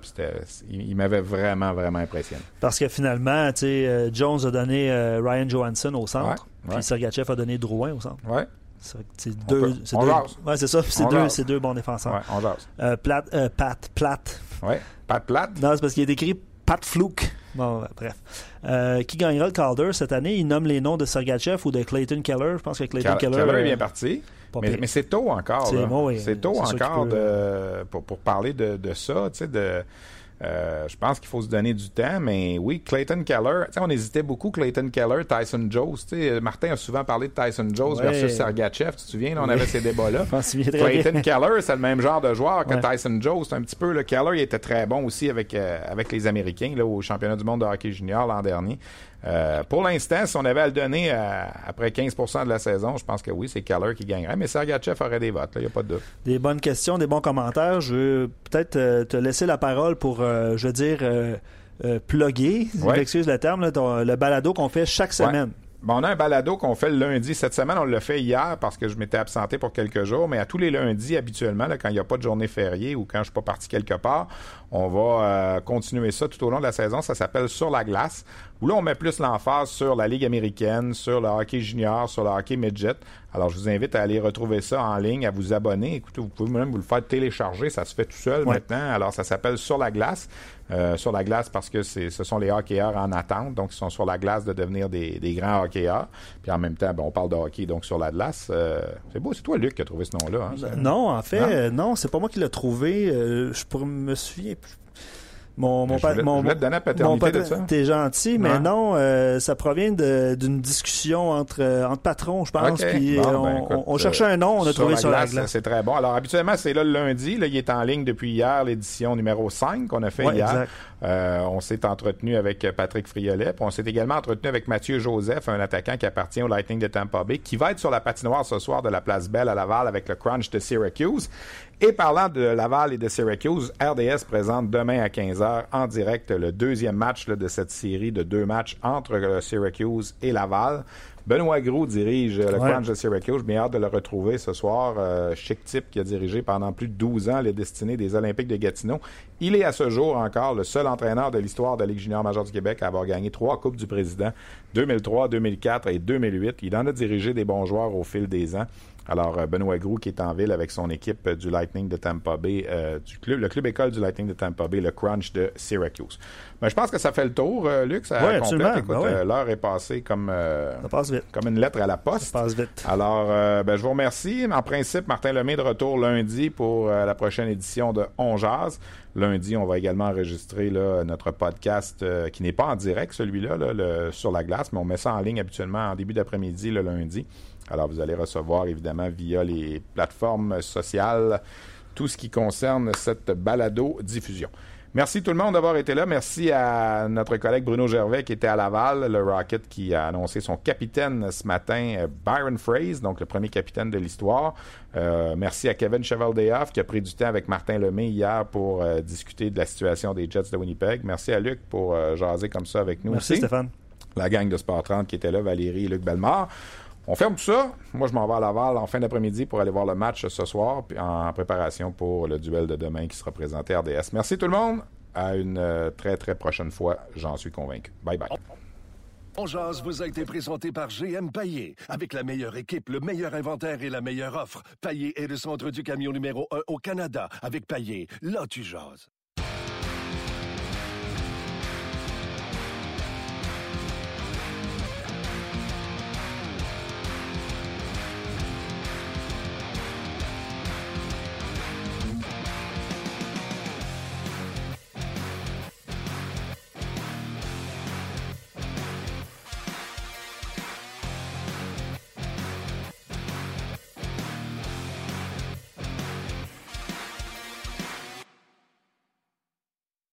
il, m'avait vraiment, vraiment impressionné. Parce que finalement, tu sais, euh, Jones a donné euh, Ryan Johansson au centre, puis Sergachev a donné Drouin au centre. Ouais. C'est deux. C'est ouais, c'est ça. C'est deux, deux, bons défenseurs. Ouais, on jase. Euh, Pat, euh, Pat, Platt. Ouais, Pat Platt. Non, c'est parce qu'il est écrit Pat Fluke. Bon, bref. Euh, qui gagnera le Calder cette année? Il nomme les noms de Sergachev ou de Clayton Keller. Je pense que Clayton Keller. Keller est bien parti. Mais, c'est tôt encore. C'est tôt encore pour, parler de, ça, tu sais, de, je pense qu'il faut se donner du temps, mais oui, Clayton Keller, on hésitait beaucoup, Clayton Keller, Tyson Jones. Martin a souvent parlé de Tyson Jones versus Sergachev, tu te souviens, on avait ces débats-là. Clayton Keller, c'est le même genre de joueur que Tyson Jones, un petit peu. Le Keller, il était très bon aussi avec, avec les Américains là, au championnat du monde de hockey junior l'an dernier. Euh, pour l'instant, si on avait à le donner euh, après 15% de la saison, je pense que oui, c'est Keller qui gagnerait, mais Sergachev aurait des votes, il n'y a pas de doute. Des bonnes questions, des bons commentaires. Je veux peut-être euh, te laisser la parole pour, je veux dire, plugger, ouais. excuse le terme, le balado qu'on fait chaque semaine. Bon, on a un balado qu'on fait le lundi. Cette semaine, on l'a fait hier parce que je m'étais absenté pour quelques jours, mais à tous les lundis, habituellement, quand il n'y a pas de journée fériée ou quand je ne suis pas parti quelque part, on va euh, continuer ça tout au long de la saison. Ça s'appelle Sur la glace, où là, on met plus l'emphase sur la Ligue américaine, sur le hockey junior, sur le hockey midget. Alors, je vous invite à aller retrouver ça en ligne, à vous abonner. Écoutez, vous pouvez même vous le faire télécharger, ça se fait tout seul maintenant. Alors, ça s'appelle Sur la glace. Euh, sur la glace parce que ce sont les hockeyeurs en attente, donc ils sont sur la glace de devenir des, grands hockeyeurs. Puis en même temps, ben, on parle de hockey, donc sur la glace. Euh, c'est beau, c'est toi, Luc, qui a trouvé ce nom-là. Hein, non, en fait, non, c'est pas moi qui l'ai trouvé. je pourrais me souviens mon, mon, je mon, la paternité ça. T'es gentil, mais non, euh, ça provient d'une discussion entre, euh, entre patrons, je pense. Puis ben, on, on, cherchait un nom, on a trouvé sur la glace. C'est très bon. Alors habituellement, c'est là le lundi. Là, il est en ligne depuis hier, l'édition numéro 5 qu'on a fait hier. Euh, on s'est entretenu avec Patrick Friolet. Puis on s'est également entretenu avec Mathieu Joseph, un attaquant qui appartient au Lightning de Tampa Bay, qui va être sur la patinoire ce soir de la Place Belle à Laval avec le Crunch de Syracuse. Et parlant de Laval et de Syracuse, RDS présente demain à 15h en direct le deuxième match de cette série de deux matchs entre euh, Syracuse et Laval. Benoît Gros dirige le Crunch de Syracuse. J'ai hâte de le retrouver ce soir. Euh, chic type qui a dirigé pendant plus de 12 ans les destinées des Olympiques de Gatineau. Il est à ce jour encore le seul entraîneur de l'histoire de la Ligue junior majeure du Québec à avoir gagné trois Coupes du Président, 2003, 2004 et 2008. Il en a dirigé des bons joueurs au fil des ans. Alors, euh, Benoît Groux qui est en ville avec son équipe euh, du Lightning de Tampa Bay, euh, du club, le club école du Lightning de Tampa Bay, le Crunch de Syracuse. Mais je pense que ça fait le tour, Luc. Ça oui, absolument. Écoute, ben l'heure est passée comme, ça passe vite. comme une lettre à la poste. Ça passe vite. Alors, ben, je vous remercie. En principe, Martin Lemay de retour lundi pour la prochaine édition de On Jazz. Lundi, on va également enregistrer là, notre podcast qui n'est pas en direct, celui-là, là, sur la glace, mais on met ça en ligne habituellement en début d'après-midi le lundi. Alors, vous allez recevoir évidemment via les plateformes sociales tout ce qui concerne cette balado-diffusion. Merci tout le monde d'avoir été là. Merci à notre collègue Bruno Gervais qui était à Laval, le Rocket qui a annoncé son capitaine ce matin, Byron Fraze, donc le premier capitaine de l'histoire. Euh, merci à Kevin Chevaldeoff qui a pris du temps avec Martin Lemay hier pour euh, discuter de la situation des Jets de Winnipeg. Merci à Luc pour euh, jaser comme ça avec nous Merci Stéphane. La gang de Sport 30 qui était là, Valérie et Luc Bellemare. On ferme tout ça. Moi, je m'en vais à Laval en fin d'après-midi pour aller voir le match ce soir, en préparation pour le duel de demain qui sera présenté à RDS. Merci tout le monde. À une euh, très, très prochaine fois, j'en suis convaincu. Bye bye. Bonjour, vous a été présenté par GM Paillé. Avec la meilleure équipe, le meilleur inventaire et la meilleure offre. Paillé est le centre du camion numéro 1 au Canada. Avec Paillé, là tu jases.